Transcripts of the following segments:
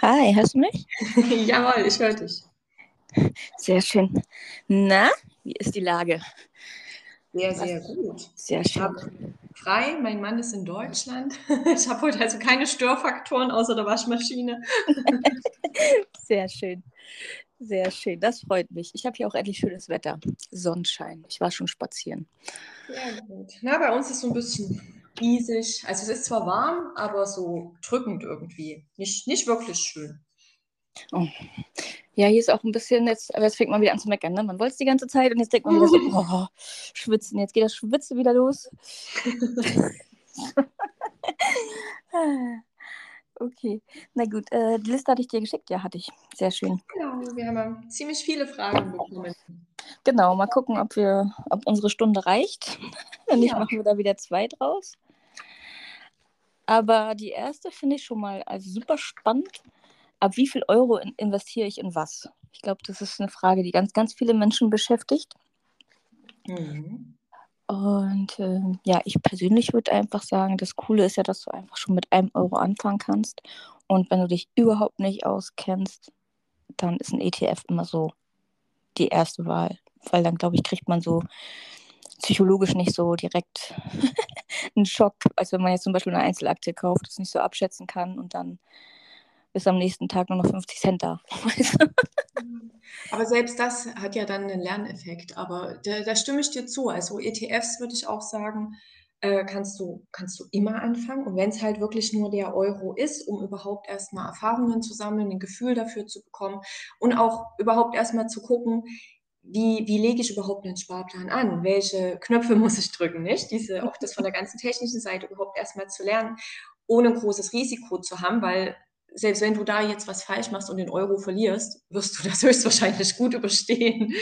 Hi, hörst du mich? Jawohl, ich höre dich. Sehr schön. Na, wie ist die Lage? Sehr, sehr gut. Sehr Ich schön. habe frei, mein Mann ist in Deutschland. Ich habe heute also keine Störfaktoren außer der Waschmaschine. Sehr schön. Sehr schön. Das freut mich. Ich habe hier auch endlich schönes Wetter. Sonnenschein. Ich war schon spazieren. Sehr gut. Na, bei uns ist so ein bisschen riesig. Also es ist zwar warm, aber so drückend irgendwie. Nicht, nicht wirklich schön. Ja, hier ist auch ein bisschen jetzt, aber jetzt fängt man wieder an zu meckern. Ne? Man wollte es die ganze Zeit und jetzt denkt man wieder so, oh, schwitzen. Jetzt geht das Schwitzen wieder los. okay, na gut. Äh, die Liste hatte ich dir geschickt. Ja, hatte ich. Sehr schön. Genau, wir haben ja ziemlich viele Fragen bekommen. Genau, mal gucken, ob wir, ob unsere Stunde reicht. Wenn nicht, Ja. machen wir da wieder zwei draus. Aber die erste finde ich schon mal also super spannend. Ab wie viel Euro in, investiere ich in was? Ich glaube, das ist eine Frage, die ganz, ganz viele Menschen beschäftigt. Mhm. Und ähm, ja, ich persönlich würde einfach sagen, das Coole ist ja, dass du einfach schon mit einem Euro anfangen kannst. Und wenn du dich überhaupt nicht auskennst, dann ist ein ETF immer so die erste Wahl. Weil dann, glaube ich, kriegt man so psychologisch nicht so direkt einen Schock, als wenn man jetzt zum Beispiel eine Einzelaktie kauft, das nicht so abschätzen kann und dann ist am nächsten Tag nur noch 50 Cent da. Aber selbst das hat ja dann einen Lerneffekt. Aber da, da stimme ich dir zu. Also ETFs würde ich auch sagen, äh, kannst du, kannst du immer anfangen. Und wenn es halt wirklich nur der Euro ist, um überhaupt erstmal Erfahrungen zu sammeln, ein Gefühl dafür zu bekommen und auch überhaupt erstmal zu gucken, wie, wie lege ich überhaupt einen Sparplan an? Welche Knöpfe muss ich drücken, nicht? Diese, auch das von der ganzen technischen Seite überhaupt erstmal zu lernen, ohne ein großes Risiko zu haben, weil selbst wenn du da jetzt was falsch machst und den Euro verlierst, wirst du das höchstwahrscheinlich gut überstehen.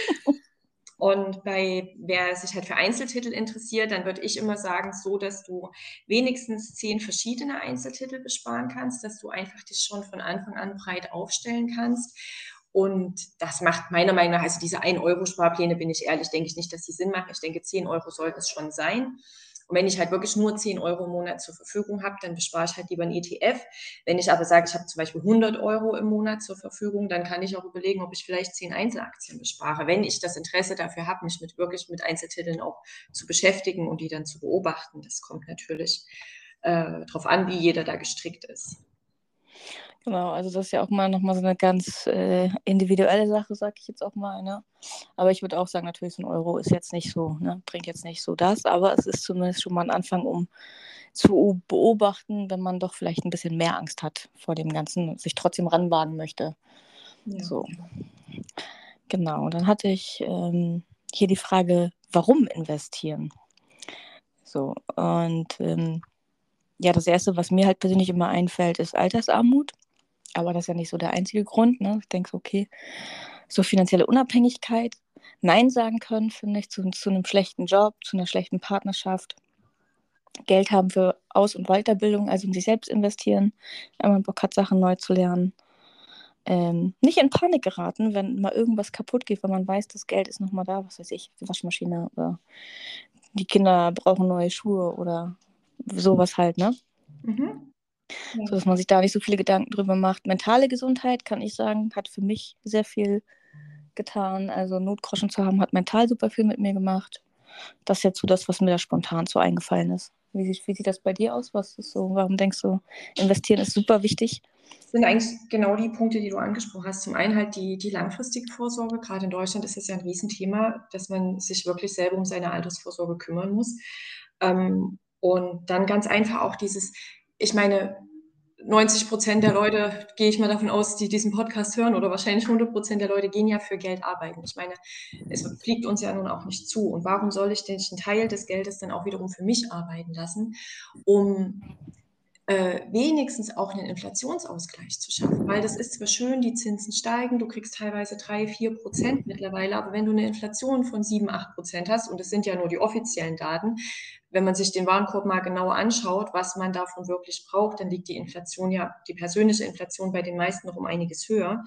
Und bei wer sich halt für Einzeltitel interessiert, dann würde ich immer sagen, so dass du wenigstens zehn verschiedene Einzeltitel besparen kannst, dass du einfach dich schon von Anfang an breit aufstellen kannst. Und das macht meiner Meinung nach, also diese 1-Euro-Sparpläne, bin ich ehrlich, denke ich nicht, dass die Sinn machen. Ich denke, 10 Euro sollten es schon sein. Und wenn ich halt wirklich nur 10 Euro im Monat zur Verfügung habe, dann bespare ich halt lieber einen ETF. Wenn ich aber sage, ich habe zum Beispiel 100 Euro im Monat zur Verfügung, dann kann ich auch überlegen, ob ich vielleicht 10 Einzelaktien bespare, wenn ich das Interesse dafür habe, mich mit wirklich mit Einzeltiteln auch zu beschäftigen und die dann zu beobachten. Das kommt natürlich äh, darauf an, wie jeder da gestrickt ist. Genau, also das ist ja auch mal nochmal so eine ganz äh, individuelle Sache, sag ich jetzt auch mal. Ne? Aber ich würde auch sagen, natürlich so ein Euro ist jetzt nicht so, ne? bringt jetzt nicht so das, aber es ist zumindest schon mal ein Anfang, um zu beobachten, wenn man doch vielleicht ein bisschen mehr Angst hat vor dem Ganzen und sich trotzdem ranwagen möchte. Ja. So. Genau, dann hatte ich ähm, hier die Frage, warum investieren? So, und ähm, ja, das Erste, was mir halt persönlich immer einfällt, ist Altersarmut. Aber das ist ja nicht so der einzige Grund. Ne? Ich denke, okay, so finanzielle Unabhängigkeit, Nein sagen können, finde ich, zu, zu einem schlechten Job, zu einer schlechten Partnerschaft. Geld haben für Aus- und Weiterbildung, also in sich selbst investieren, wenn man Bock hat, Sachen neu zu lernen. Ähm, nicht in Panik geraten, wenn mal irgendwas kaputt geht, weil man weiß, das Geld ist nochmal da, was weiß ich, die Waschmaschine oder die Kinder brauchen neue Schuhe oder sowas halt, ne? Mhm. Ja. So dass man sich da nicht so viele Gedanken drüber macht. Mentale Gesundheit, kann ich sagen, hat für mich sehr viel getan. Also Notgroschen zu haben, hat mental super viel mit mir gemacht. Das ist jetzt so das, was mir da spontan so eingefallen ist. Wie sieht, wie sieht das bei dir aus? Was ist so, warum denkst du, investieren ist super wichtig? Das sind eigentlich genau die Punkte, die du angesprochen hast. Zum einen halt die, die langfristige Vorsorge. Gerade in Deutschland ist das ja ein Riesenthema, dass man sich wirklich selber um seine Altersvorsorge kümmern muss. Ähm, und dann ganz einfach auch dieses, ich meine, 90 Prozent der Leute, gehe ich mal davon aus, die diesen Podcast hören, oder wahrscheinlich 100 Prozent der Leute gehen ja für Geld arbeiten. Ich meine, es fliegt uns ja nun auch nicht zu. Und warum soll ich denn einen Teil des Geldes dann auch wiederum für mich arbeiten lassen, um äh, wenigstens auch einen Inflationsausgleich zu schaffen. Weil das ist zwar schön, die Zinsen steigen, du kriegst teilweise 3, 4 Prozent mittlerweile, aber wenn du eine Inflation von 7, 8 Prozent hast, und das sind ja nur die offiziellen Daten, wenn man sich den Warenkorb mal genauer anschaut, was man davon wirklich braucht, dann liegt die Inflation ja, die persönliche Inflation bei den meisten noch um einiges höher.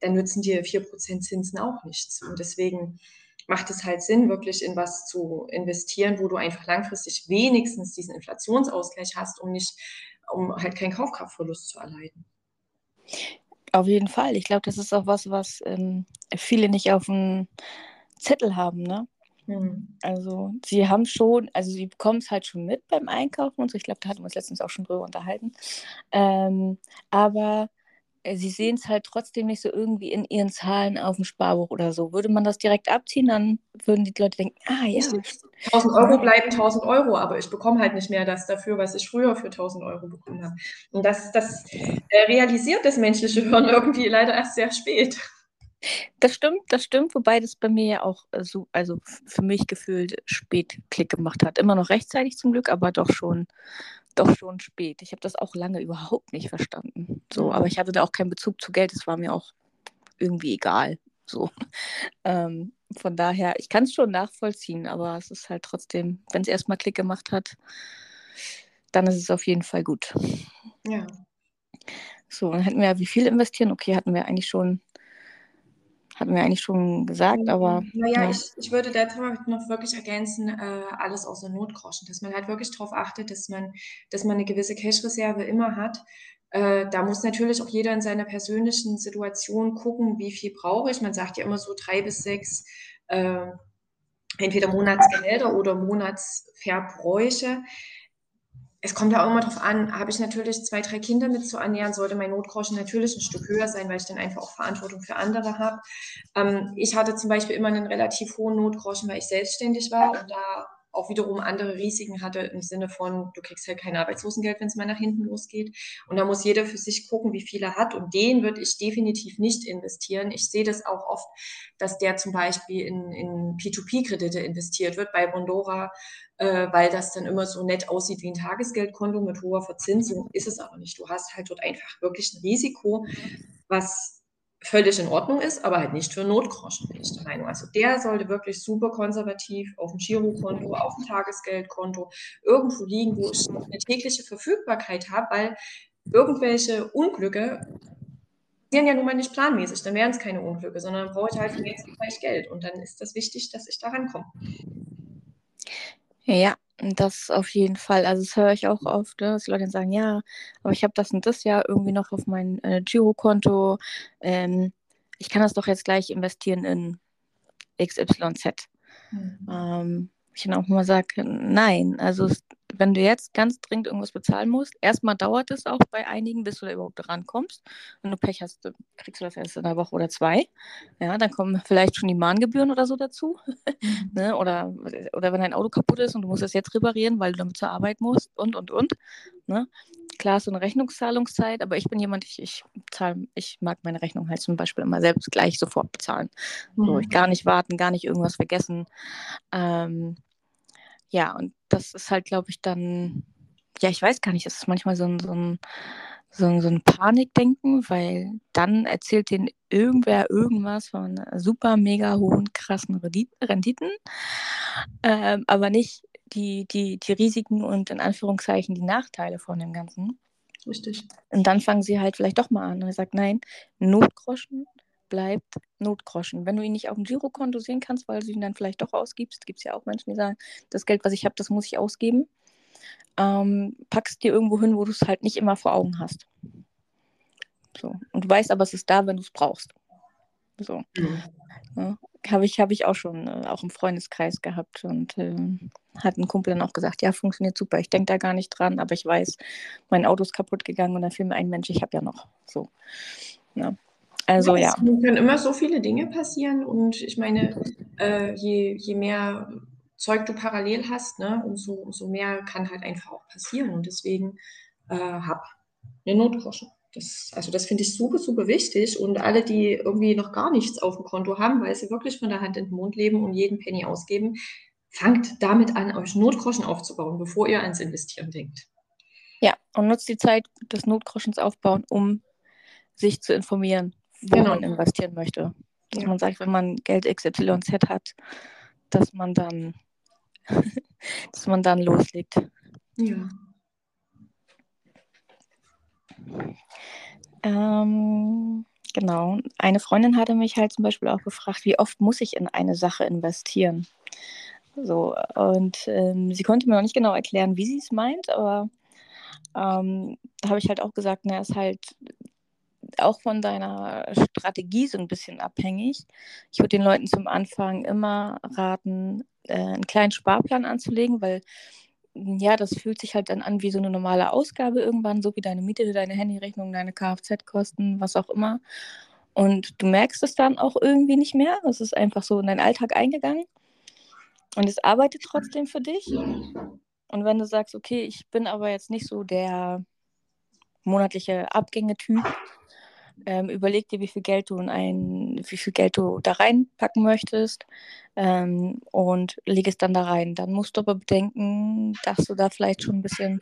Dann nützen dir 4 Prozent Zinsen auch nichts. Und deswegen macht es halt Sinn, wirklich in was zu investieren, wo du einfach langfristig wenigstens diesen Inflationsausgleich hast, um nicht, um halt keinen Kaufkraftverlust zu erleiden. Auf jeden Fall. Ich glaube, das ist auch was, was ähm, viele nicht auf dem Zettel haben, ne? Mhm. Also sie haben schon, also sie bekommen es halt schon mit beim Einkaufen und so. Ich glaube, da hatten wir uns letztens auch schon drüber unterhalten. Ähm, aber sie sehen es halt trotzdem nicht so irgendwie in ihren Zahlen auf dem Sparbuch oder so. Würde man das direkt abziehen, dann würden die Leute denken, ah ja. 1000 Euro bleiben 1000 Euro, aber ich bekomme halt nicht mehr das dafür, was ich früher für 1000 Euro bekommen habe. Und das, das äh, realisiert das menschliche Hirn irgendwie leider erst sehr spät. Das stimmt, das stimmt, wobei das bei mir ja auch äh, so, also für mich gefühlt spät Klick gemacht hat. Immer noch rechtzeitig zum Glück, aber doch schon doch schon spät. Ich habe das auch lange überhaupt nicht verstanden. So, aber ich hatte da auch keinen Bezug zu Geld. Es war mir auch irgendwie egal. So. Ähm, von daher, ich kann es schon nachvollziehen, aber es ist halt trotzdem, wenn es erstmal Klick gemacht hat, dann ist es auf jeden Fall gut. Ja. So, dann hätten wir ja, wie viel investieren? Okay, hatten wir eigentlich schon hatten wir eigentlich schon gesagt, mhm. aber. Naja, ja. ich, ich würde dazu noch wirklich ergänzen, äh, alles außer Notgroschen, dass man halt wirklich darauf achtet, dass man, dass man eine gewisse Cash-Reserve immer hat. Äh, da muss natürlich auch jeder in seiner persönlichen Situation gucken, wie viel brauche ich. Man sagt ja immer so drei bis sechs, äh, entweder Monatsgehälter oder Monatsverbräuche es kommt ja auch immer darauf an, habe ich natürlich zwei, drei Kinder mit zu ernähren, sollte mein Notgroschen natürlich ein Stück höher sein, weil ich dann einfach auch Verantwortung für andere habe. Ähm, ich hatte zum Beispiel immer einen relativ hohen Notgroschen, weil ich selbstständig war und da auch wiederum andere Risiken hatte im Sinne von, du kriegst halt kein Arbeitslosengeld, wenn es mal nach hinten losgeht. Und da muss jeder für sich gucken, wie viel er hat. Und den würde ich definitiv nicht investieren. Ich sehe das auch oft, dass der zum Beispiel in, in P2P-Kredite investiert wird bei Bondora, äh, weil das dann immer so nett aussieht wie ein Tagesgeldkonto mit hoher Verzinsung. Ist es aber nicht. Du hast halt dort einfach wirklich ein Risiko, was völlig in Ordnung ist, aber halt nicht für Notgroschen, bin ich der Meinung. Also der sollte wirklich super konservativ auf dem Girokonto, auf dem Tagesgeldkonto irgendwo liegen, wo ich eine tägliche Verfügbarkeit habe, weil irgendwelche Unglücke passieren ja nun mal nicht planmäßig, dann wären es keine Unglücke, sondern dann brauche ich halt jetzt gleich Geld und dann ist das wichtig, dass ich da rankomme. Ja, das auf jeden Fall. Also das höre ich auch oft, ne, dass Leute sagen, ja, aber ich habe das und das ja irgendwie noch auf mein äh, Girokonto. Ähm, ich kann das doch jetzt gleich investieren in XYZ. Mhm. Ähm, ich dann auch mal sage, nein, also es, wenn du jetzt ganz dringend irgendwas bezahlen musst, erstmal dauert es auch bei einigen, bis du da überhaupt rankommst. Wenn du Pech hast, kriegst du das erst in einer Woche oder zwei. Ja, dann kommen vielleicht schon die Mahngebühren oder so dazu. Mhm. ne? oder, oder wenn dein Auto kaputt ist und du musst es jetzt reparieren, weil du damit zur Arbeit musst und, und, und. Ne? Klar, so eine Rechnungszahlungszeit, aber ich bin jemand, ich, ich zahle, ich mag meine Rechnung halt zum Beispiel immer selbst gleich sofort bezahlen. Mhm. So, ich gar nicht warten, gar nicht irgendwas vergessen. Ähm, ja, und das ist halt, glaube ich, dann, ja, ich weiß gar nicht, das ist manchmal so ein, so ein, so ein, so ein Panikdenken, weil dann erzählt denen irgendwer irgendwas von super, mega hohen, krassen Renditen, ähm, aber nicht die, die, die Risiken und in Anführungszeichen die Nachteile von dem Ganzen. Richtig. Und dann fangen sie halt vielleicht doch mal an und sagt, nein, Notgroschen bleibt Notgroschen. Wenn du ihn nicht auf dem Girokonto sehen kannst, weil du ihn dann vielleicht doch ausgibst, gibt es ja auch Menschen, die sagen, das Geld, was ich habe, das muss ich ausgeben, ähm, packst dir irgendwo hin, wo du es halt nicht immer vor Augen hast. So. Und du weißt aber, es ist da, wenn du es brauchst. So. Mhm. Ja, habe ich, hab ich auch schon, äh, auch im Freundeskreis gehabt und äh, hat ein Kumpel dann auch gesagt, ja, funktioniert super, ich denke da gar nicht dran, aber ich weiß, mein Auto ist kaputt gegangen und dann fiel mir ein Mensch, ich habe ja noch. So. Ja. Also ja. Es können immer so viele Dinge passieren und ich meine, äh, je, je mehr Zeug du parallel hast, ne, umso, umso mehr kann halt einfach auch passieren. Und deswegen äh, hab eine Notgroschen. Das, also das finde ich super, super wichtig. Und alle, die irgendwie noch gar nichts auf dem Konto haben, weil sie wirklich von der Hand in den Mund leben und jeden Penny ausgeben, fangt damit an, euch Notgroschen aufzubauen, bevor ihr ans Investieren denkt. Ja, und nutzt die Zeit des Notgroschens aufbauen, um sich zu informieren wo genau. man investieren möchte. Dass ja. man sagt, wenn man Geld XYZ hat, dass man dann, dass man dann loslegt. Ja. Ähm, genau. Eine Freundin hatte mich halt zum Beispiel auch gefragt, wie oft muss ich in eine Sache investieren? So, und ähm, sie konnte mir noch nicht genau erklären, wie sie es meint, aber ähm, da habe ich halt auch gesagt, na, ist halt auch von deiner Strategie so ein bisschen abhängig. Ich würde den Leuten zum Anfang immer raten, äh, einen kleinen Sparplan anzulegen, weil ja, das fühlt sich halt dann an wie so eine normale Ausgabe irgendwann, so wie deine Miete, deine Handyrechnung, deine Kfz-Kosten, was auch immer. Und du merkst es dann auch irgendwie nicht mehr. Es ist einfach so in deinen Alltag eingegangen. Und es arbeitet trotzdem für dich. Und wenn du sagst, okay, ich bin aber jetzt nicht so der monatliche Abgänge-Typ, ähm, überleg dir, wie viel Geld du in ein, wie viel Geld du da reinpacken möchtest ähm, und leg es dann da rein. Dann musst du aber bedenken, dass du da vielleicht schon ein bisschen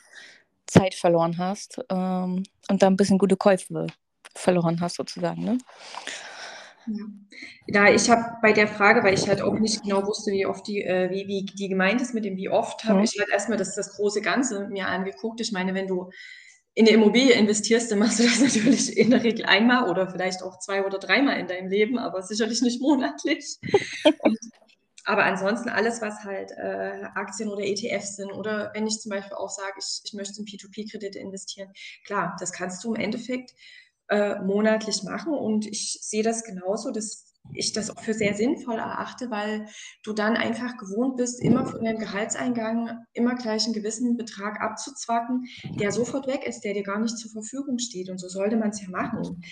Zeit verloren hast ähm, und da ein bisschen gute Käufe verloren hast, sozusagen. Ne? Ja, ich habe bei der Frage, weil ich halt auch nicht genau wusste, wie oft die, äh, wie, wie die gemeint ist mit dem wie oft, habe mhm. ich halt erstmal das, das große Ganze mir angeguckt. Ich meine, wenn du in eine Immobilie investierst, dann machst du das natürlich in der Regel einmal oder vielleicht auch zwei oder dreimal in deinem Leben, aber sicherlich nicht monatlich. Und, aber ansonsten alles, was halt äh, Aktien oder ETFs sind oder wenn ich zum Beispiel auch sage, ich, ich möchte in P2P-Kredite investieren, klar, das kannst du im Endeffekt äh, monatlich machen. Und ich sehe das genauso, dass ich das auch für sehr sinnvoll erachte, weil du dann einfach gewohnt bist, immer von deinem Gehaltseingang immer gleich einen gewissen Betrag abzuzwacken, der sofort weg ist, der dir gar nicht zur Verfügung steht. Und so sollte man es ja machen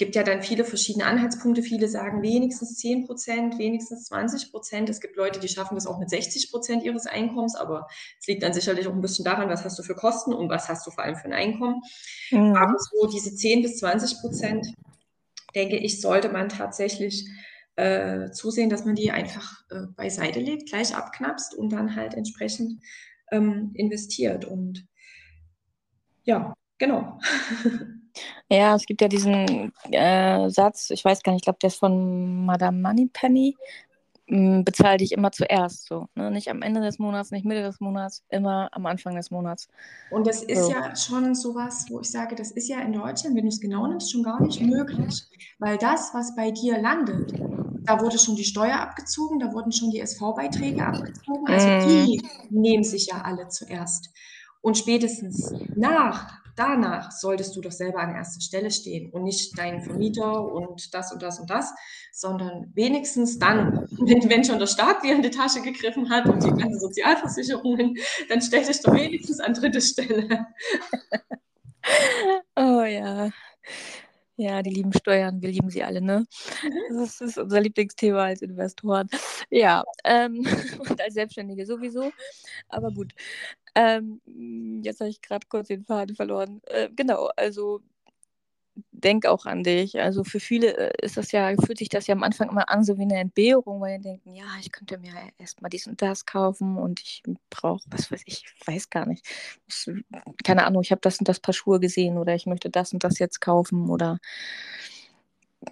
gibt ja dann viele verschiedene Anhaltspunkte. Viele sagen wenigstens 10 Prozent, wenigstens 20 Prozent. Es gibt Leute, die schaffen das auch mit 60 Prozent ihres Einkommens, aber es liegt dann sicherlich auch ein bisschen daran, was hast du für Kosten und was hast du vor allem für ein Einkommen. Mhm. Aber so diese 10 bis 20 Prozent, denke ich, sollte man tatsächlich äh, zusehen, dass man die einfach äh, beiseite legt, gleich abknapst und dann halt entsprechend ähm, investiert. Und ja, genau. Ja, es gibt ja diesen äh, Satz, ich weiß gar nicht, ich glaube, der ist von Madame Moneypenny. Bezahle dich immer zuerst so. Ne? Nicht am Ende des Monats, nicht Mitte des Monats, immer am Anfang des Monats. Und das ist so. ja schon sowas, wo ich sage, das ist ja in Deutschland, wenn du es genau nimmst, schon gar nicht möglich. Weil das, was bei dir landet, da wurde schon die Steuer abgezogen, da wurden schon die SV-Beiträge abgezogen. Also mm. die nehmen sich ja alle zuerst. Und spätestens nach danach solltest du doch selber an erster Stelle stehen und nicht dein Vermieter und das und das und das, sondern wenigstens dann, wenn, wenn schon der Staat dir in die Tasche gegriffen hat und die ganzen Sozialversicherungen, dann stell dich doch wenigstens an dritte Stelle. oh ja. Ja, die lieben Steuern, wir lieben sie alle, ne? Mhm. Das ist unser Lieblingsthema als Investoren. Ja, ähm, und als Selbstständige sowieso. Aber gut. Ähm, jetzt habe ich gerade kurz den Faden verloren. Äh, genau, also denk auch an dich. Also für viele äh, ist das ja, fühlt sich das ja am Anfang immer an, so wie eine Entbehrung, weil die denken, ja, ich könnte mir erstmal dies und das kaufen und ich brauche, was weiß ich, ich weiß gar nicht. Ich, keine Ahnung, ich habe das und das Paar Schuhe gesehen oder ich möchte das und das jetzt kaufen oder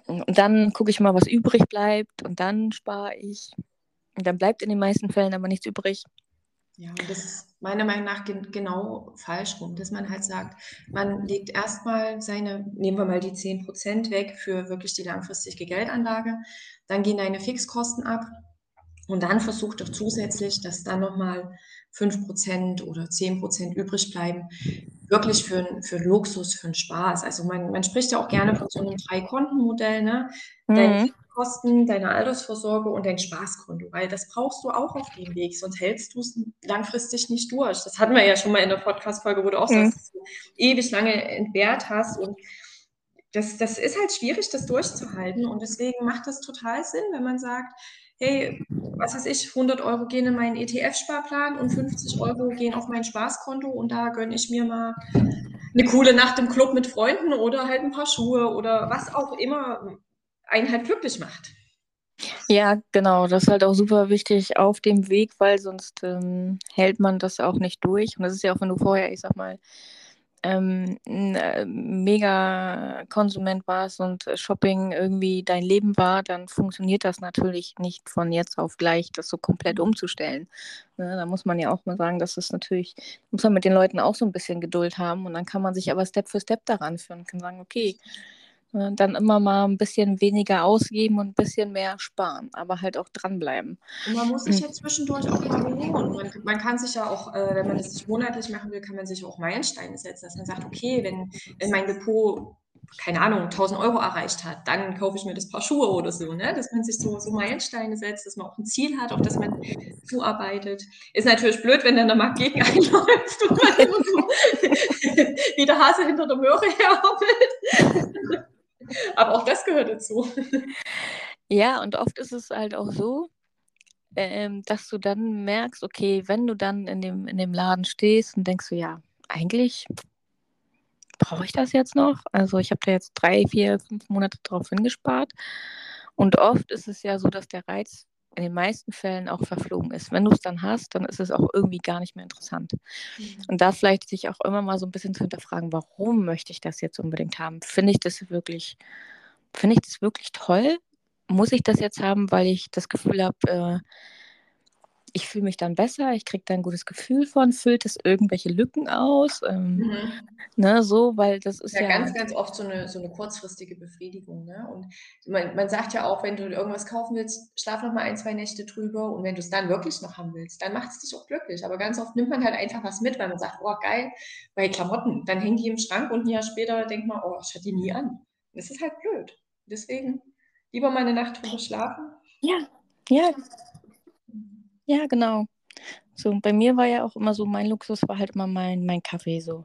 und dann gucke ich mal, was übrig bleibt und dann spare ich. Und dann bleibt in den meisten Fällen aber nichts übrig. Ja, und das ist meiner Meinung nach genau falsch rum, dass man halt sagt, man legt erstmal seine, nehmen wir mal die 10% weg für wirklich die langfristige Geldanlage, dann gehen deine Fixkosten ab und dann versucht doch zusätzlich, dass dann nochmal 5% oder 10% übrig bleiben, wirklich für, für Luxus, für einen Spaß. Also man, man spricht ja auch gerne von so einem Drei-Konten-Modell, ne? Mhm. Kosten, deine Altersvorsorge und dein Spaßkonto, weil das brauchst du auch auf dem Weg, sonst hältst du es langfristig nicht durch. Das hatten wir ja schon mal in der Podcast-Folge, wo du auch mhm. sagst, dass du ewig lange entbehrt hast und das, das ist halt schwierig, das durchzuhalten und deswegen macht das total Sinn, wenn man sagt, hey, was weiß ich, 100 Euro gehen in meinen ETF-Sparplan und 50 Euro gehen auf mein Spaßkonto und da gönne ich mir mal eine coole Nacht im Club mit Freunden oder halt ein paar Schuhe oder was auch immer einen halt glücklich macht. Ja, genau. Das ist halt auch super wichtig auf dem Weg, weil sonst ähm, hält man das auch nicht durch. Und das ist ja auch, wenn du vorher, ich sag mal, ähm, äh, mega Konsument warst und Shopping irgendwie dein Leben war, dann funktioniert das natürlich nicht von jetzt auf gleich, das so komplett umzustellen. Ne, da muss man ja auch mal sagen, dass das natürlich, muss man mit den Leuten auch so ein bisschen Geduld haben und dann kann man sich aber Step für Step daran führen, kann sagen, okay, dann immer mal ein bisschen weniger ausgeben und ein bisschen mehr sparen, aber halt auch dranbleiben. Und man muss sich hm. ja zwischendurch auch mal belohnen. Man, man kann sich ja auch, äh, wenn man das nicht monatlich machen will, kann man sich auch Meilensteine setzen, dass man sagt, okay, wenn, wenn mein Depot keine Ahnung, 1000 Euro erreicht hat, dann kaufe ich mir das Paar Schuhe oder so, ne? dass man sich so, so Meilensteine setzt, dass man auch ein Ziel hat, auf das man zuarbeitet. Ist natürlich blöd, wenn dann der Markt gegen einläuft und man so wie der Hase hinter der Möhre herhoppelt. Aber auch das gehört dazu. Ja, und oft ist es halt auch so, ähm, dass du dann merkst, okay, wenn du dann in dem, in dem Laden stehst und denkst du, ja, eigentlich brauche ich das jetzt noch? Also ich habe da jetzt drei, vier, fünf Monate drauf hingespart. Und oft ist es ja so, dass der Reiz in den meisten Fällen auch verflogen ist. Wenn du es dann hast, dann ist es auch irgendwie gar nicht mehr interessant. Mhm. Und da vielleicht sich auch immer mal so ein bisschen zu hinterfragen, warum möchte ich das jetzt unbedingt haben? Finde ich das wirklich, finde ich das wirklich toll? Muss ich das jetzt haben, weil ich das Gefühl habe, äh, ich fühle mich dann besser, ich kriege da ein gutes Gefühl von, füllt es irgendwelche Lücken aus, ähm, mhm. ne, so, weil das ist ja, ja, ganz, ganz oft so eine, so eine kurzfristige Befriedigung, ne, und man, man sagt ja auch, wenn du irgendwas kaufen willst, schlaf noch mal ein, zwei Nächte drüber und wenn du es dann wirklich noch haben willst, dann macht es dich auch glücklich, aber ganz oft nimmt man halt einfach was mit, weil man sagt, oh, geil, bei Klamotten, dann hängen die im Schrank und ein Jahr später denkt man, oh, ich hatte die nie an. Das ist halt blöd. Deswegen lieber mal eine Nacht drüber schlafen. Ja, ja, ja, genau. So, bei mir war ja auch immer so, mein Luxus war halt immer mein, mein Kaffee so.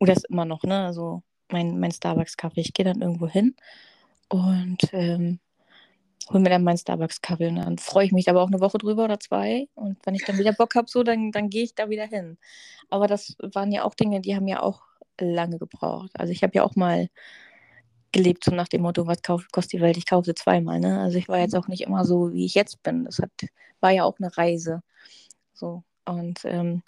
Oder ist immer noch, ne? Also mein, mein Starbucks-Kaffee. Ich gehe dann irgendwo hin und ähm, hole mir dann meinen Starbucks-Kaffee und dann freue ich mich aber auch eine Woche drüber oder zwei. Und wenn ich dann wieder Bock habe, so, dann, dann gehe ich da wieder hin. Aber das waren ja auch Dinge, die haben ja auch lange gebraucht. Also ich habe ja auch mal gelebt, so nach dem Motto, was kauf, kostet die Welt, ich kaufe sie zweimal. Ne? Also ich war jetzt auch nicht immer so, wie ich jetzt bin. Das hat, war ja auch eine Reise. So. Und ähm,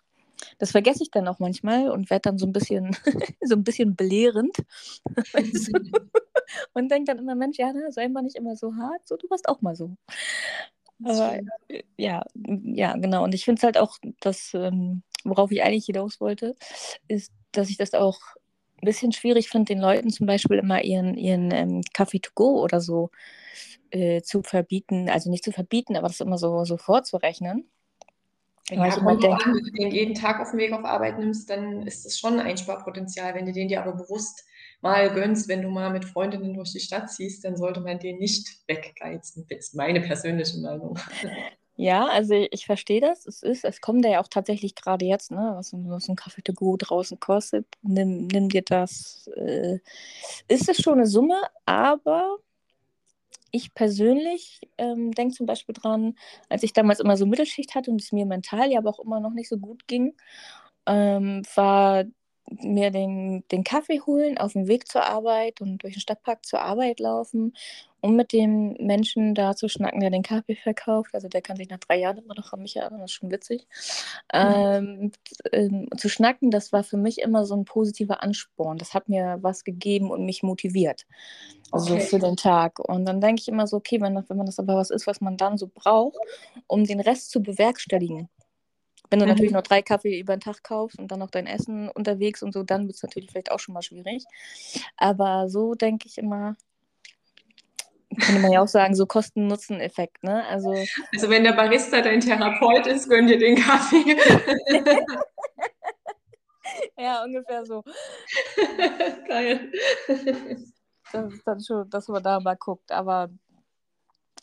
das vergesse ich dann auch manchmal und werde dann so ein bisschen, so ein bisschen belehrend. und denke dann immer, Mensch, ja, ne, sei mal nicht immer so hart, so, du warst auch mal so. Aber, ja, ja, genau. Und ich finde es halt auch, dass, ähm, worauf ich eigentlich hinaus wollte, ist, dass ich das auch ein bisschen schwierig finde, den Leuten zum Beispiel immer ihren, ihren ähm, Kaffee to go oder so äh, zu verbieten, also nicht zu verbieten, aber das immer so, so vorzurechnen. Ja, also man denkt, an, wenn du den jeden Tag auf dem Weg auf Arbeit nimmst, dann ist das schon ein Einsparpotenzial. Wenn du den dir aber bewusst mal gönnst, wenn du mal mit Freundinnen durch die Stadt ziehst, dann sollte man den nicht weggeizen. Das ist meine persönliche Meinung. Ja, also ich verstehe das. Es ist, es kommt ja auch tatsächlich gerade jetzt, ne, was, was ein Kaffee to go draußen kostet. Nimm, nimm dir das. Äh, ist es schon eine Summe, aber ich persönlich ähm, denke zum Beispiel dran, als ich damals immer so Mittelschicht hatte und es mir mental ja aber auch immer noch nicht so gut ging, ähm, war mir den, den Kaffee holen auf dem Weg zur Arbeit und durch den Stadtpark zur Arbeit laufen, um mit dem Menschen da zu schnacken, der den Kaffee verkauft. Also der kann sich nach drei Jahren immer noch an mich erinnern, das ist schon witzig. Mhm. Ähm, zu schnacken, das war für mich immer so ein positiver Ansporn. Das hat mir was gegeben und mich motiviert. Also okay. für den Tag. Und dann denke ich immer so, okay, wenn, wenn man das aber was ist, was man dann so braucht, um den Rest zu bewerkstelligen, wenn du mhm. natürlich nur drei Kaffee über den Tag kaufst und dann noch dein Essen unterwegs und so, dann wird es natürlich vielleicht auch schon mal schwierig. Aber so denke ich immer, könnte man ja auch sagen, so Kosten-Nutzen-Effekt, ne? Also, also wenn der Barista dein Therapeut ist, gönn dir den Kaffee. ja, ungefähr so. Geil. Das ist dann schon, dass man da mal guckt. Aber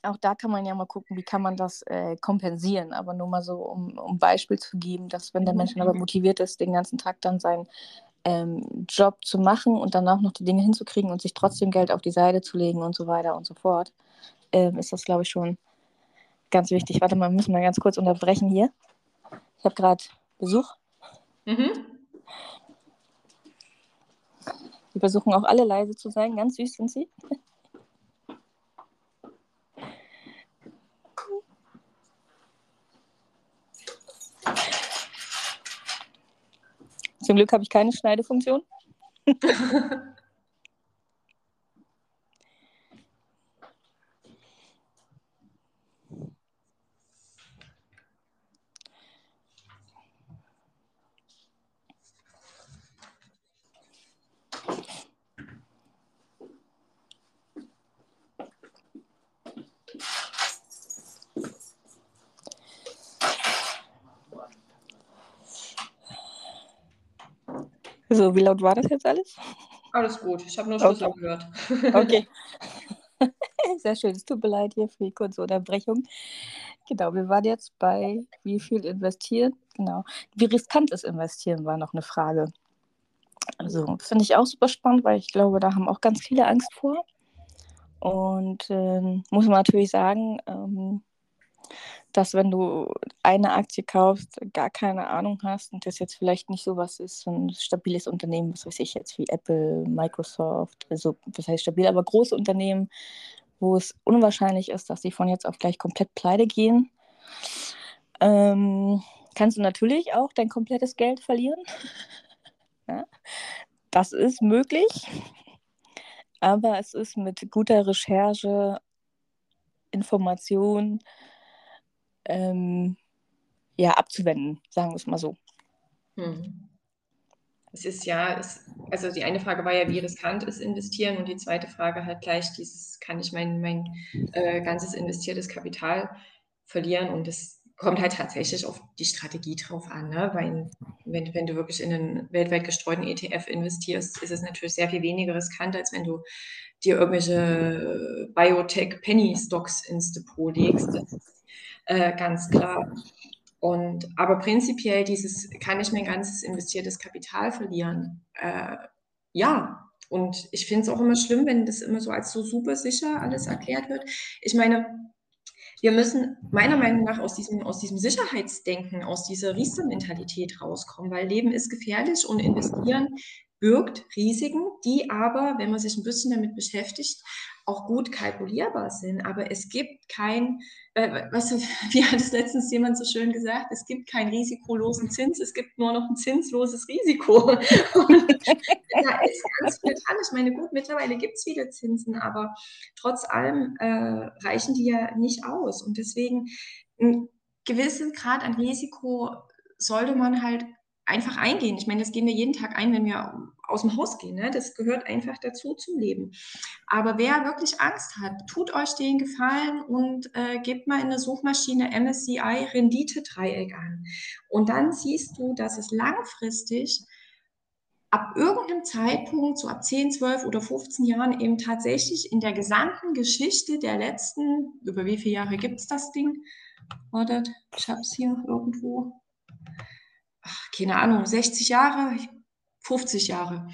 auch da kann man ja mal gucken, wie kann man das äh, kompensieren. Aber nur mal so, um, um Beispiel zu geben, dass wenn der Mensch dann aber motiviert ist, den ganzen Tag dann seinen ähm, Job zu machen und danach noch die Dinge hinzukriegen und sich trotzdem Geld auf die Seite zu legen und so weiter und so fort, ähm, ist das, glaube ich, schon ganz wichtig. Warte mal, müssen wir ganz kurz unterbrechen hier. Ich habe gerade Besuch. Mhm. Wir versuchen auch alle leise zu sein. Ganz süß sind sie. Zum Glück habe ich keine Schneidefunktion. So, wie laut war das jetzt alles? Alles gut, ich habe nur Schlüssel okay. gehört. okay. Sehr schön, es tut mir leid hier für die kurze Unterbrechung. Genau, wir waren jetzt bei wie viel investieren. Genau. Wie riskant ist investieren, war noch eine Frage. Also finde ich auch super spannend, weil ich glaube, da haben auch ganz viele Angst vor. Und äh, muss man natürlich sagen, ähm, dass wenn du eine Aktie kaufst, gar keine Ahnung hast und das jetzt vielleicht nicht so was ist, ein stabiles Unternehmen, was weiß ich jetzt, wie Apple, Microsoft, also was heißt stabil, aber große Unternehmen, wo es unwahrscheinlich ist, dass die von jetzt auf gleich komplett pleite gehen, ähm, kannst du natürlich auch dein komplettes Geld verlieren. ja, das ist möglich, aber es ist mit guter Recherche, Information, ähm, ja, abzuwenden, sagen wir es mal so. Hm. Es ist ja, es, also die eine Frage war ja, wie riskant ist investieren und die zweite Frage halt gleich dieses, kann ich mein, mein äh, ganzes investiertes Kapital verlieren und das kommt halt tatsächlich auf die Strategie drauf an, ne? weil wenn, wenn du wirklich in einen weltweit gestreuten ETF investierst, ist es natürlich sehr viel weniger riskant, als wenn du dir irgendwelche Biotech-Penny-Stocks ins Depot legst. Das ist äh, ganz klar. Und, aber prinzipiell dieses, kann ich mein ganzes investiertes Kapital verlieren? Äh, ja. Und ich finde es auch immer schlimm, wenn das immer so als so super sicher alles erklärt wird. Ich meine, wir müssen meiner Meinung nach aus diesem, aus diesem Sicherheitsdenken, aus dieser Riester-Mentalität rauskommen, weil Leben ist gefährlich und investieren birgt Risiken, die aber, wenn man sich ein bisschen damit beschäftigt, auch gut kalkulierbar sind. Aber es gibt kein, äh, was, wie hat es letztens jemand so schön gesagt, es gibt keinen risikolosen Zins, es gibt nur noch ein zinsloses Risiko. Und da ist ganz viel dran. Ich meine, gut, mittlerweile gibt es viele Zinsen, aber trotz allem äh, reichen die ja nicht aus. Und deswegen ein gewissen Grad an Risiko sollte man halt einfach eingehen. Ich meine, das gehen wir jeden Tag ein, wenn wir aus dem Haus gehen. Ne? Das gehört einfach dazu zum Leben. Aber wer wirklich Angst hat, tut euch den Gefallen und äh, gebt mal in der Suchmaschine MSCI Rendite-Dreieck an. Und dann siehst du, dass es langfristig ab irgendeinem Zeitpunkt, so ab 10, 12 oder 15 Jahren, eben tatsächlich in der gesamten Geschichte der letzten, über wie viele Jahre gibt es das Ding? Wartet, ich habe es hier irgendwo ach, keine Ahnung, 60 Jahre, 50 Jahre.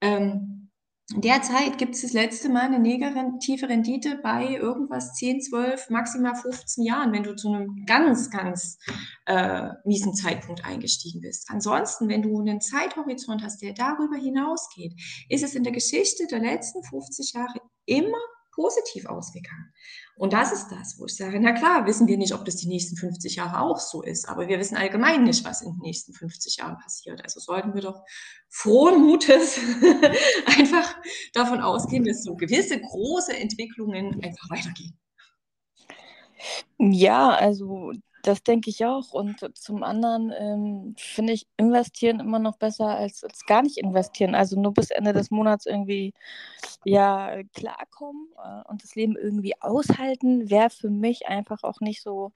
Ähm, derzeit gibt es das letzte Mal eine negative Rendite bei irgendwas 10, 12, maximal 15 Jahren, wenn du zu einem ganz, ganz äh, miesen Zeitpunkt eingestiegen bist. Ansonsten, wenn du einen Zeithorizont hast, der darüber hinausgeht, ist es in der Geschichte der letzten 50 Jahre immer positiv ausgegangen. Und das ist das, wo ich sage, na klar, wissen wir nicht, ob das die nächsten 50 Jahre auch so ist, aber wir wissen allgemein nicht, was in den nächsten 50 Jahren passiert. Also sollten wir doch frohen Mutes einfach davon ausgehen, dass so gewisse große Entwicklungen einfach weitergehen. Ja, also das denke ich auch. Und zum anderen ähm, finde ich investieren immer noch besser als, als gar nicht investieren. Also nur bis Ende des Monats irgendwie ja klarkommen äh, und das Leben irgendwie aushalten, wäre für mich einfach auch nicht so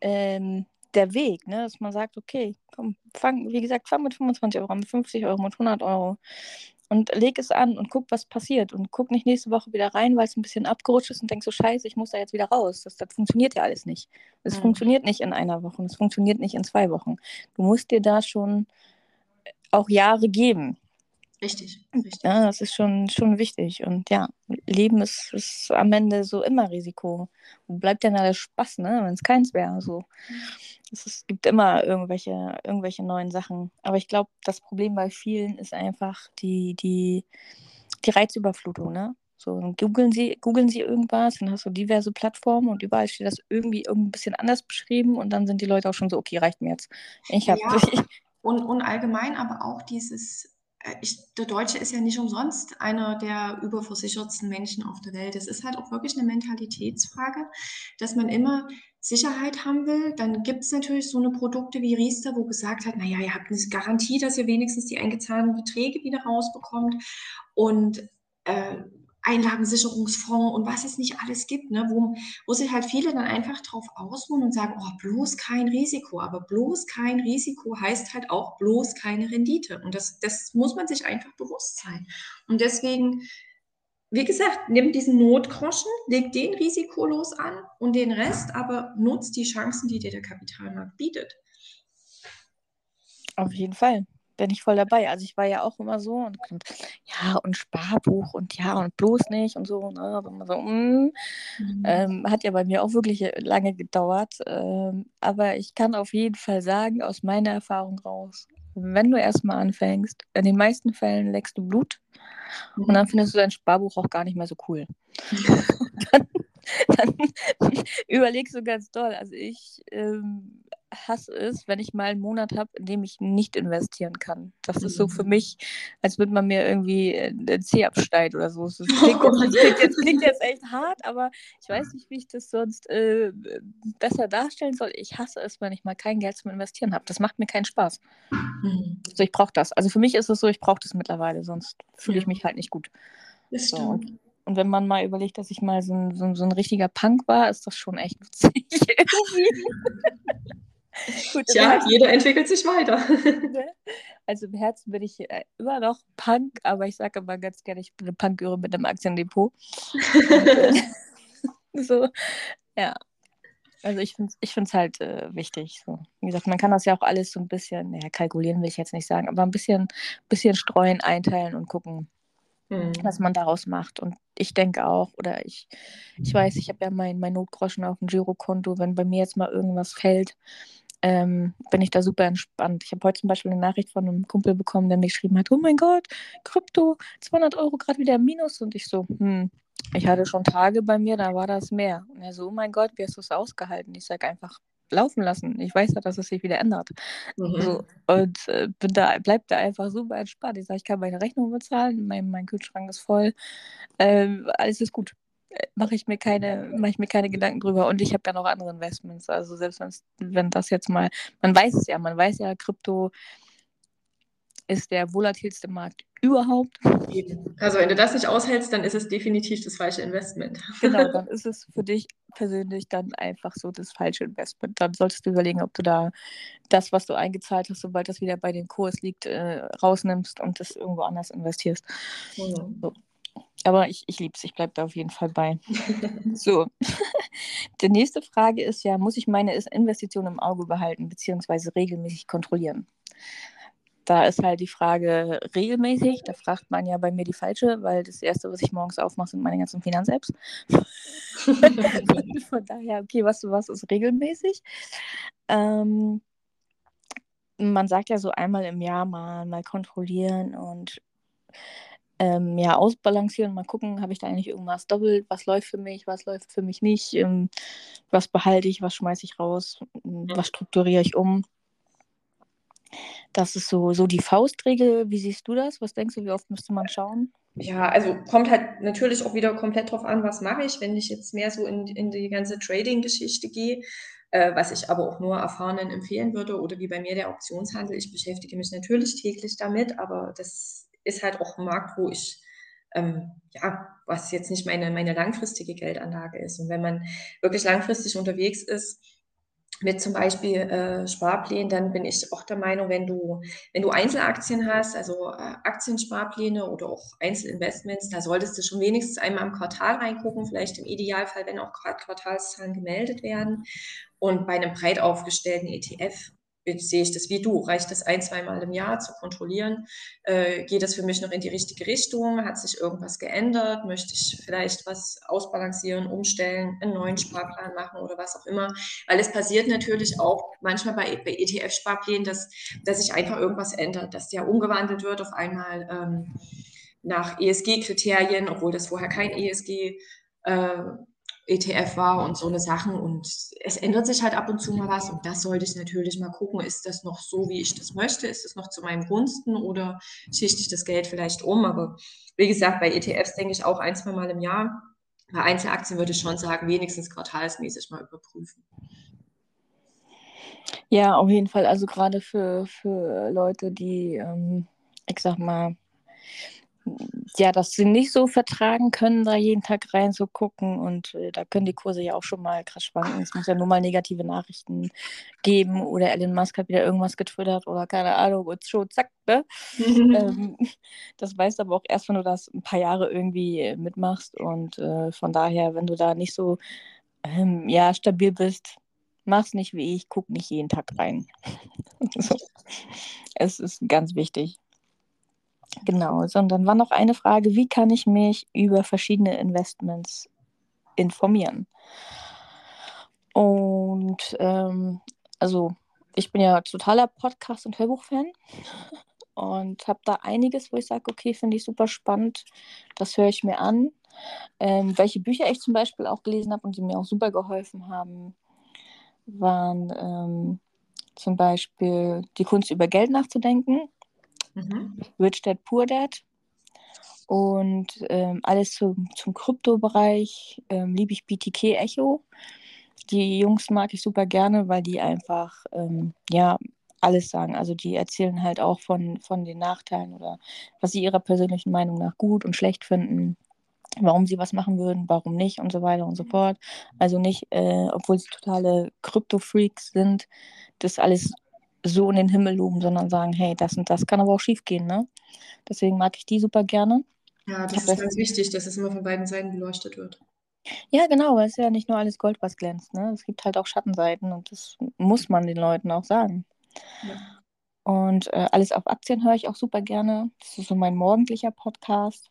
ähm, der Weg, ne? dass man sagt, okay, komm, fang, wie gesagt, fang mit 25 Euro, mit 50 Euro, mit 100 Euro und leg es an und guck, was passiert. Und guck nicht nächste Woche wieder rein, weil es ein bisschen abgerutscht ist und denkst so, scheiße, ich muss da jetzt wieder raus. Das, das funktioniert ja alles nicht. Es mhm. funktioniert nicht in einer Woche, es funktioniert nicht in zwei Wochen. Du musst dir da schon auch Jahre geben. Richtig, richtig. Ja, das ist schon, schon wichtig. Und ja, Leben ist, ist am Ende so immer Risiko. Wo bleibt denn da der Spaß, ne? wenn es keins wäre? So. Es, ist, gibt immer irgendwelche, irgendwelche neuen Sachen. Aber ich glaube, das Problem bei vielen ist einfach die, die, die Reizüberflutung. Ne? So, dann googeln sie, googeln sie irgendwas, dann hast du diverse Plattformen und überall steht das irgendwie ein bisschen anders beschrieben und dann sind die Leute auch schon so, okay, reicht mir jetzt. Ich habe ja, und, und allgemein aber auch dieses ich, der Deutsche ist ja nicht umsonst einer der überversichertsten Menschen auf der Welt. Es ist halt auch wirklich eine Mentalitätsfrage, dass man immer Sicherheit haben will. Dann gibt es natürlich so eine Produkte wie Riester, wo gesagt hat, naja, ihr habt eine Garantie, dass ihr wenigstens die eingezahlten Beträge wieder rausbekommt. Und äh, Einlagensicherungsfonds und was es nicht alles gibt, ne? wo, wo sich halt viele dann einfach drauf ausruhen und sagen, oh, bloß kein Risiko. Aber bloß kein Risiko heißt halt auch bloß keine Rendite. Und das, das muss man sich einfach bewusst sein. Und deswegen, wie gesagt, nimm diesen Notgroschen, leg den risikolos an und den Rest, aber nutzt die Chancen, die dir der Kapitalmarkt bietet. Auf jeden Fall bin ich voll dabei. Also ich war ja auch immer so und, und ja und Sparbuch und ja und bloß nicht und so. Ne? so mm. mhm. ähm, hat ja bei mir auch wirklich lange gedauert. Ähm, aber ich kann auf jeden Fall sagen, aus meiner Erfahrung raus, wenn du erstmal anfängst, in den meisten Fällen leckst du Blut mhm. und dann findest du dein Sparbuch auch gar nicht mehr so cool. dann, dann überlegst du ganz doll. Also ich ähm, hasse es, wenn ich mal einen Monat habe, in dem ich nicht investieren kann. Das ist so für mhm. mich, als würde man mir irgendwie äh, den Zeh abschneiden oder so. Das klingt, jetzt, das klingt, jetzt, klingt jetzt echt hart, aber ich weiß nicht, wie ich das sonst äh, besser darstellen soll. Ich hasse es, wenn ich mal kein Geld zum Investieren habe. Das macht mir keinen Spaß. Mhm. Also ich brauche das. Also für mich ist es so, ich brauche das mittlerweile, sonst fühle ich mich halt nicht gut. Das so, und, und, wenn man mal überlegt, dass ich mal so ein, so, so ein richtiger Punk war, ist das schon echt witzig Gut, Tja, jeder entwickelt sich weiter. Ne? Also im Herzen bin ich äh, immer noch Punk, aber ich sage immer ganz gerne, ich bin eine Punkgöre mit einem Aktiendepot. so, ja. Also ich finde es ich halt äh, wichtig. So. Wie gesagt, man kann das ja auch alles so ein bisschen, naja, kalkulieren will ich jetzt nicht sagen, aber ein bisschen, bisschen streuen, einteilen und gucken, mhm. was man daraus macht. Und ich denke auch, oder ich, ich weiß, ich habe ja mein, mein Notgroschen auf dem Girokonto, wenn bei mir jetzt mal irgendwas fällt, ähm, bin ich da super entspannt. Ich habe heute zum Beispiel eine Nachricht von einem Kumpel bekommen, der mir geschrieben hat, oh mein Gott, Krypto, 200 Euro gerade wieder im Minus. Und ich so, hm, ich hatte schon Tage bei mir, da war das mehr. Und er so, oh mein Gott, wie hast du es ausgehalten? Ich sage einfach, laufen lassen. Ich weiß ja, dass es sich wieder ändert. Mhm. So, und äh, bin da, bleib da einfach super entspannt. Ich sage, ich kann meine Rechnung bezahlen, mein, mein Kühlschrank ist voll, ähm, alles ist gut mache ich mir keine, mache ich mir keine Gedanken drüber. Und ich habe ja noch andere Investments. Also selbst wenn das jetzt mal, man weiß es ja, man weiß ja, Krypto ist der volatilste Markt überhaupt. Also wenn du das nicht aushältst, dann ist es definitiv das falsche Investment. Genau, dann ist es für dich persönlich dann einfach so das falsche Investment. Dann solltest du überlegen, ob du da das, was du eingezahlt hast, sobald das wieder bei dem Kurs liegt, äh, rausnimmst und das irgendwo anders investierst. Mhm. So. Aber ich, ich liebe es, ich bleibe da auf jeden Fall bei. so. Die nächste Frage ist ja, muss ich meine Investition im Auge behalten bzw. regelmäßig kontrollieren? Da ist halt die Frage regelmäßig, da fragt man ja bei mir die falsche, weil das Erste, was ich morgens aufmache, sind meine ganzen Finanz-Apps. Von daher, okay, was du was ist regelmäßig. Ähm, man sagt ja so einmal im Jahr mal, mal kontrollieren und ähm, ja, ausbalancieren, mal gucken, habe ich da eigentlich irgendwas doppelt, was läuft für mich, was läuft für mich nicht, ähm, was behalte ich, was schmeiße ich raus, ähm, was strukturiere ich um. Das ist so, so die Faustregel. Wie siehst du das? Was denkst du, wie oft müsste man schauen? Ja, also kommt halt natürlich auch wieder komplett drauf an, was mache ich, wenn ich jetzt mehr so in, in die ganze Trading-Geschichte gehe, äh, was ich aber auch nur Erfahrenen empfehlen würde oder wie bei mir der Optionshandel. Ich beschäftige mich natürlich täglich damit, aber das ist halt auch ein Markt, wo ich, ähm, ja, was jetzt nicht meine, meine langfristige Geldanlage ist. Und wenn man wirklich langfristig unterwegs ist, mit zum Beispiel äh, Sparplänen, dann bin ich auch der Meinung, wenn du, wenn du Einzelaktien hast, also äh, Aktiensparpläne oder auch Einzelinvestments, da solltest du schon wenigstens einmal im Quartal reingucken, vielleicht im Idealfall, wenn auch gerade Quartalszahlen gemeldet werden. Und bei einem breit aufgestellten ETF sehe ich das wie du. Reicht das ein, zweimal im Jahr zu kontrollieren? Äh, geht das für mich noch in die richtige Richtung? Hat sich irgendwas geändert? Möchte ich vielleicht was ausbalancieren, umstellen, einen neuen Sparplan machen oder was auch immer? Weil es passiert natürlich auch manchmal bei, bei ETF-Sparplänen, dass, dass sich einfach irgendwas ändert, dass der umgewandelt wird auf einmal ähm, nach ESG-Kriterien, obwohl das vorher kein ESG äh, ETF war und so eine Sachen. Und es ändert sich halt ab und zu mal was. Und das sollte ich natürlich mal gucken, ist das noch so, wie ich das möchte? Ist das noch zu meinem Gunsten oder schichte ich das Geld vielleicht um? Aber wie gesagt, bei ETFs denke ich auch ein, zwei Mal im Jahr. Bei Einzelaktien würde ich schon sagen, wenigstens quartalsmäßig mal überprüfen. Ja, auf jeden Fall. Also gerade für, für Leute, die, ähm, ich sag mal, ja, dass sie nicht so vertragen können, da jeden Tag reinzugucken. Und äh, da können die Kurse ja auch schon mal krass schwanken. Es muss ja nur mal negative Nachrichten geben oder Elon Musk hat wieder irgendwas getwittert oder keine Ahnung und schon zack, ne? ähm, das weißt du aber auch erst, wenn du das ein paar Jahre irgendwie äh, mitmachst. Und äh, von daher, wenn du da nicht so ähm, ja, stabil bist, mach's nicht wie ich, guck nicht jeden Tag rein. so. Es ist ganz wichtig. Genau, sondern war noch eine Frage, wie kann ich mich über verschiedene Investments informieren? Und ähm, also ich bin ja totaler Podcast- und Hörbuchfan und habe da einiges, wo ich sage, okay, finde ich super spannend, das höre ich mir an. Ähm, welche Bücher ich zum Beispiel auch gelesen habe und die mir auch super geholfen haben, waren ähm, zum Beispiel Die Kunst über Geld nachzudenken Mhm. Poor Dad. Und ähm, alles zum, zum Kryptobereich ähm, liebe ich BTK Echo. Die Jungs mag ich super gerne, weil die einfach ähm, ja alles sagen. Also die erzählen halt auch von, von den Nachteilen oder was sie ihrer persönlichen Meinung nach gut und schlecht finden, warum sie was machen würden, warum nicht und so weiter und so fort. Also nicht, äh, obwohl sie totale Krypto-Freaks sind, das alles so in den Himmel loben, sondern sagen, hey, das und das kann aber auch schief gehen, ne? Deswegen mag ich die super gerne. Ja, das ist das ganz wichtig, dass es immer von beiden Seiten beleuchtet wird. Ja, genau, weil es ist ja nicht nur alles Gold, was glänzt, ne? Es gibt halt auch Schattenseiten und das muss man den Leuten auch sagen. Ja. Und äh, alles auf Aktien höre ich auch super gerne. Das ist so mein morgendlicher Podcast.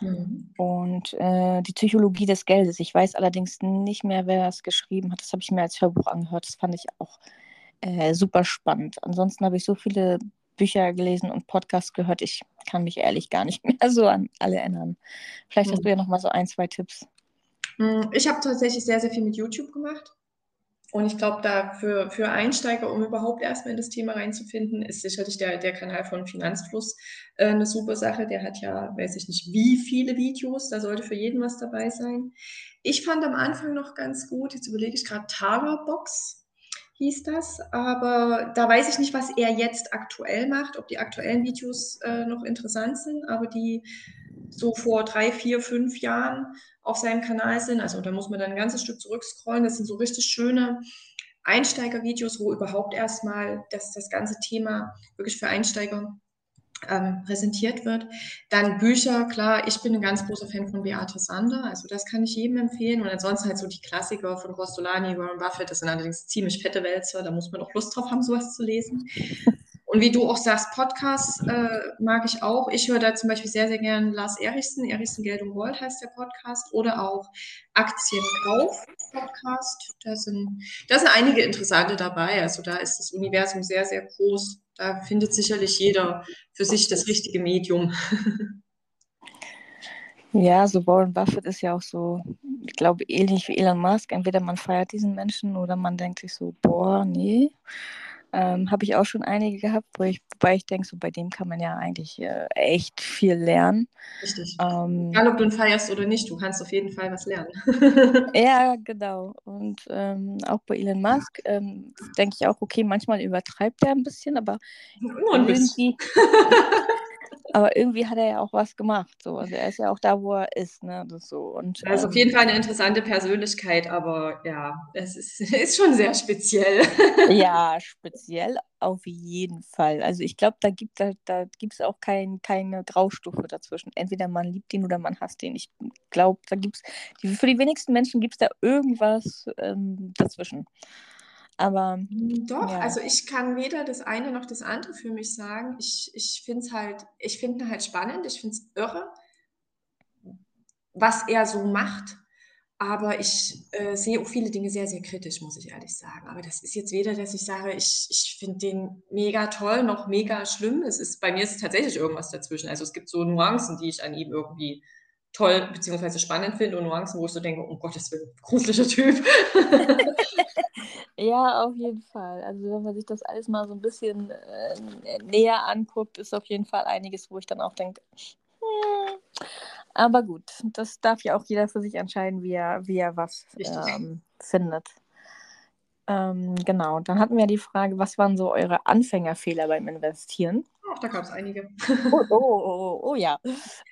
Mhm. Und äh, die Psychologie des Geldes. Ich weiß allerdings nicht mehr, wer das geschrieben hat. Das habe ich mir als Hörbuch angehört. Das fand ich auch äh, super spannend. Ansonsten habe ich so viele Bücher gelesen und Podcasts gehört, ich kann mich ehrlich gar nicht mehr so an alle erinnern. Vielleicht hast hm. du ja noch mal so ein, zwei Tipps. Hm, ich habe tatsächlich sehr, sehr viel mit YouTube gemacht. Und ich glaube, da für, für Einsteiger, um überhaupt erstmal in das Thema reinzufinden, ist sicherlich der, der Kanal von Finanzfluss äh, eine super Sache. Der hat ja, weiß ich nicht, wie viele Videos. Da sollte für jeden was dabei sein. Ich fand am Anfang noch ganz gut, jetzt überlege ich gerade, Tara Box hieß das. Aber da weiß ich nicht, was er jetzt aktuell macht, ob die aktuellen Videos äh, noch interessant sind, aber die so vor drei, vier, fünf Jahren auf seinem Kanal sind. Also da muss man dann ein ganzes Stück zurückscrollen. Das sind so richtig schöne Einsteigervideos, wo überhaupt erstmal das, das ganze Thema wirklich für Einsteiger ähm, präsentiert wird. Dann Bücher, klar, ich bin ein ganz großer Fan von Beate Sander, also das kann ich jedem empfehlen. Und ansonsten halt so die Klassiker von Costolani, Warren Buffett, das sind allerdings ziemlich fette Wälzer, da muss man auch Lust drauf haben, sowas zu lesen. Und wie du auch sagst, Podcasts äh, mag ich auch. Ich höre da zum Beispiel sehr, sehr gern Lars Erichsen, Erichsen Geld und Gold heißt der Podcast, oder auch Aktienkauf Podcast. Da sind, da sind einige interessante dabei. Also da ist das Universum sehr, sehr groß. Da findet sicherlich jeder für sich das richtige Medium. Ja, so Warren Buffett ist ja auch so, ich glaube, ähnlich wie Elon Musk. Entweder man feiert diesen Menschen oder man denkt sich so, boah, nee. Ähm, Habe ich auch schon einige gehabt, wo ich, wobei ich denke, so bei dem kann man ja eigentlich äh, echt viel lernen. Richtig. Ähm, Egal, ob du ihn feierst oder nicht, du kannst auf jeden Fall was lernen. ja, genau. Und ähm, auch bei Elon Musk ähm, denke ich auch, okay, manchmal übertreibt er ein bisschen, aber Nur ein bisschen. aber irgendwie hat er ja auch was gemacht. So. Also er ist ja auch da, wo er ist. Ne? Das so. Und, also auf ähm, jeden Fall eine interessante Persönlichkeit, aber ja, es ist, ist schon sehr speziell. ja, speziell auf jeden Fall. Also ich glaube, da gibt es da, da auch kein, keine Graustufe dazwischen. Entweder man liebt ihn oder man hasst ihn. Ich glaube, da gibt es, für die wenigsten Menschen gibt es da irgendwas ähm, dazwischen. Aber. Doch, ja. also ich kann weder das eine noch das andere für mich sagen. Ich, ich finde es halt, ich finde halt spannend, ich finde es irre, was er so macht. Aber ich äh, sehe auch viele Dinge sehr, sehr kritisch, muss ich ehrlich sagen. Aber das ist jetzt weder, dass ich sage, ich, ich finde den mega toll, noch mega schlimm. Es ist, bei mir ist es tatsächlich irgendwas dazwischen. Also es gibt so Nuancen, die ich an ihm irgendwie toll bzw. spannend finde und Nuancen, wo ich so denke, oh Gott, das wird ein gruseliger Typ. Ja, auf jeden Fall. Also wenn man sich das alles mal so ein bisschen äh, näher anguckt, ist auf jeden Fall einiges, wo ich dann auch denke, hm. aber gut, das darf ja auch jeder für sich entscheiden, wie er, wie er was ähm, findet. Ähm, genau, dann hatten wir die Frage, was waren so eure Anfängerfehler beim Investieren? Ach, da gab es einige. Oh, oh, oh, oh, oh, ja.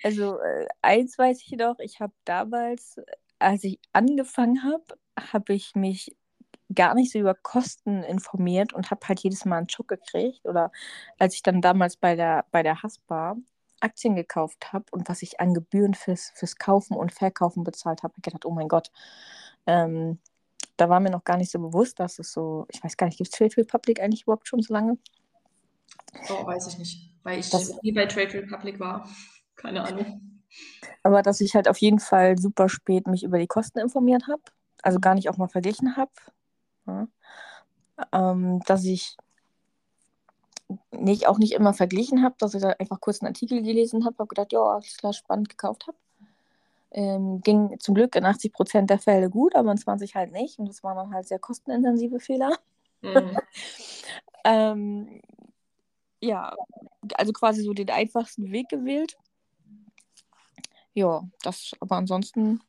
Also äh, eins weiß ich noch, ich habe damals, als ich angefangen habe, habe ich mich gar nicht so über Kosten informiert und habe halt jedes Mal einen Schock gekriegt. Oder als ich dann damals bei der, bei der Haspa Aktien gekauft habe und was ich an Gebühren fürs, fürs Kaufen und Verkaufen bezahlt habe, habe ich gedacht, oh mein Gott, ähm, da war mir noch gar nicht so bewusst, dass es so, ich weiß gar nicht, gibt es Trade Republic eigentlich überhaupt schon so lange? Oh, weiß ich nicht, weil ich das, nie bei Trade Republic war. Keine Ahnung. Aber dass ich halt auf jeden Fall super spät mich über die Kosten informiert habe, also gar nicht auch mal verglichen habe. Ja. Ähm, dass ich nicht, auch nicht immer verglichen habe, dass ich da einfach kurz einen Artikel gelesen habe, habe gedacht, ja, alles klar, spannend gekauft habe. Ähm, ging zum Glück in 80 Prozent der Fälle gut, aber in 20 halt nicht. Und das waren dann halt sehr kostenintensive Fehler. Mhm. ähm, ja, also quasi so den einfachsten Weg gewählt. Ja, das, aber ansonsten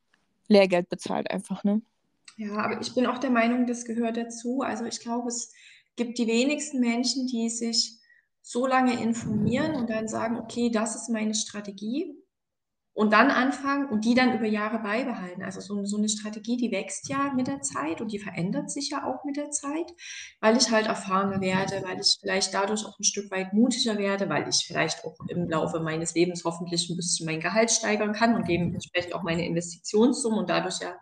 Lehrgeld bezahlt einfach, ne? Ja, aber ich bin auch der Meinung, das gehört dazu. Also ich glaube, es gibt die wenigsten Menschen, die sich so lange informieren und dann sagen, okay, das ist meine Strategie und dann anfangen und die dann über Jahre beibehalten. Also so, so, eine Strategie, die wächst ja mit der Zeit und die verändert sich ja auch mit der Zeit, weil ich halt erfahrener werde, weil ich vielleicht dadurch auch ein Stück weit mutiger werde, weil ich vielleicht auch im Laufe meines Lebens hoffentlich ein bisschen mein Gehalt steigern kann und dementsprechend auch meine Investitionssumme und dadurch ja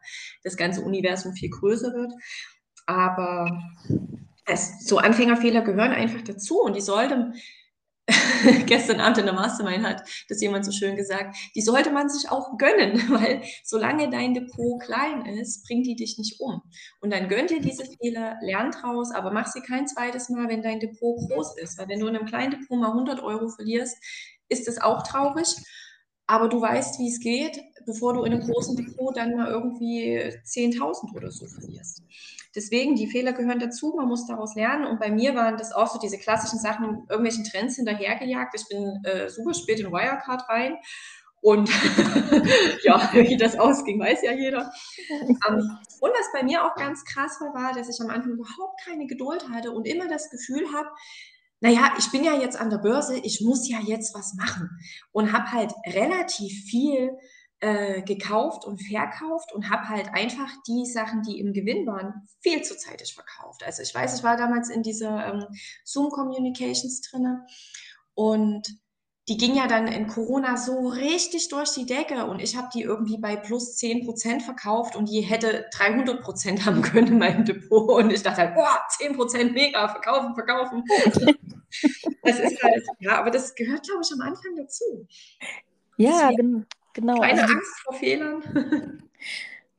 das ganze Universum viel größer wird. Aber es, so Anfängerfehler gehören einfach dazu und die sollten gestern Abend in der Mastermind hat das jemand so schön gesagt, die sollte man sich auch gönnen, weil solange dein Depot klein ist, bringt die dich nicht um. Und dann gönnt dir diese Fehler, lern draus, aber mach sie kein zweites Mal, wenn dein Depot groß ist. Weil wenn du in einem kleinen Depot mal 100 Euro verlierst, ist das auch traurig. Aber du weißt, wie es geht, bevor du in einem großen Depot dann mal irgendwie 10.000 oder so verlierst. Deswegen, die Fehler gehören dazu, man muss daraus lernen. Und bei mir waren das auch so diese klassischen Sachen, irgendwelchen Trends hinterhergejagt. Ich bin äh, super spät in Wirecard rein. Und ja, wie das ausging, weiß ja jeder. Um, ähm, und was bei mir auch ganz krass war, war, dass ich am Anfang überhaupt keine Geduld hatte und immer das Gefühl habe, naja, ich bin ja jetzt an der Börse, ich muss ja jetzt was machen. Und habe halt relativ viel äh, gekauft und verkauft und habe halt einfach die Sachen, die im Gewinn waren, viel zu zeitig verkauft. Also ich weiß, ich war damals in dieser ähm, Zoom Communications drinne und die ging ja dann in Corona so richtig durch die Decke und ich habe die irgendwie bei plus 10% verkauft und die hätte 300% haben können in meinem Depot und ich dachte halt, boah, 10% mega, verkaufen, verkaufen. das ist halt, ja, aber das gehört, glaube ich, am Anfang dazu. Ja, genau. Genau. Keine also Angst vor Fehlern.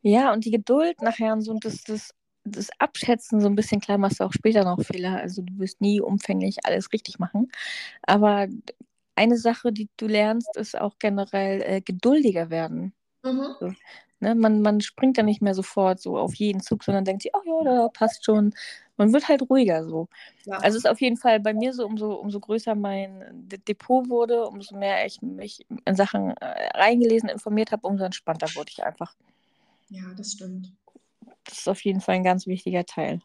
ja, und die Geduld nachher und so und das, das, das Abschätzen so ein bisschen, klar machst du auch später noch Fehler. Also du wirst nie umfänglich alles richtig machen. Aber eine Sache, die du lernst, ist auch generell äh, geduldiger werden. Mhm. So, ne? man, man springt dann nicht mehr sofort so auf jeden Zug, sondern denkt sich, ach ja, da passt schon man wird halt ruhiger so. Ja. Also es ist auf jeden Fall bei mir so, umso, umso größer mein Depot wurde, umso mehr ich mich in Sachen äh, reingelesen, informiert habe, umso entspannter wurde ich einfach. Ja, das stimmt. Das ist auf jeden Fall ein ganz wichtiger Teil.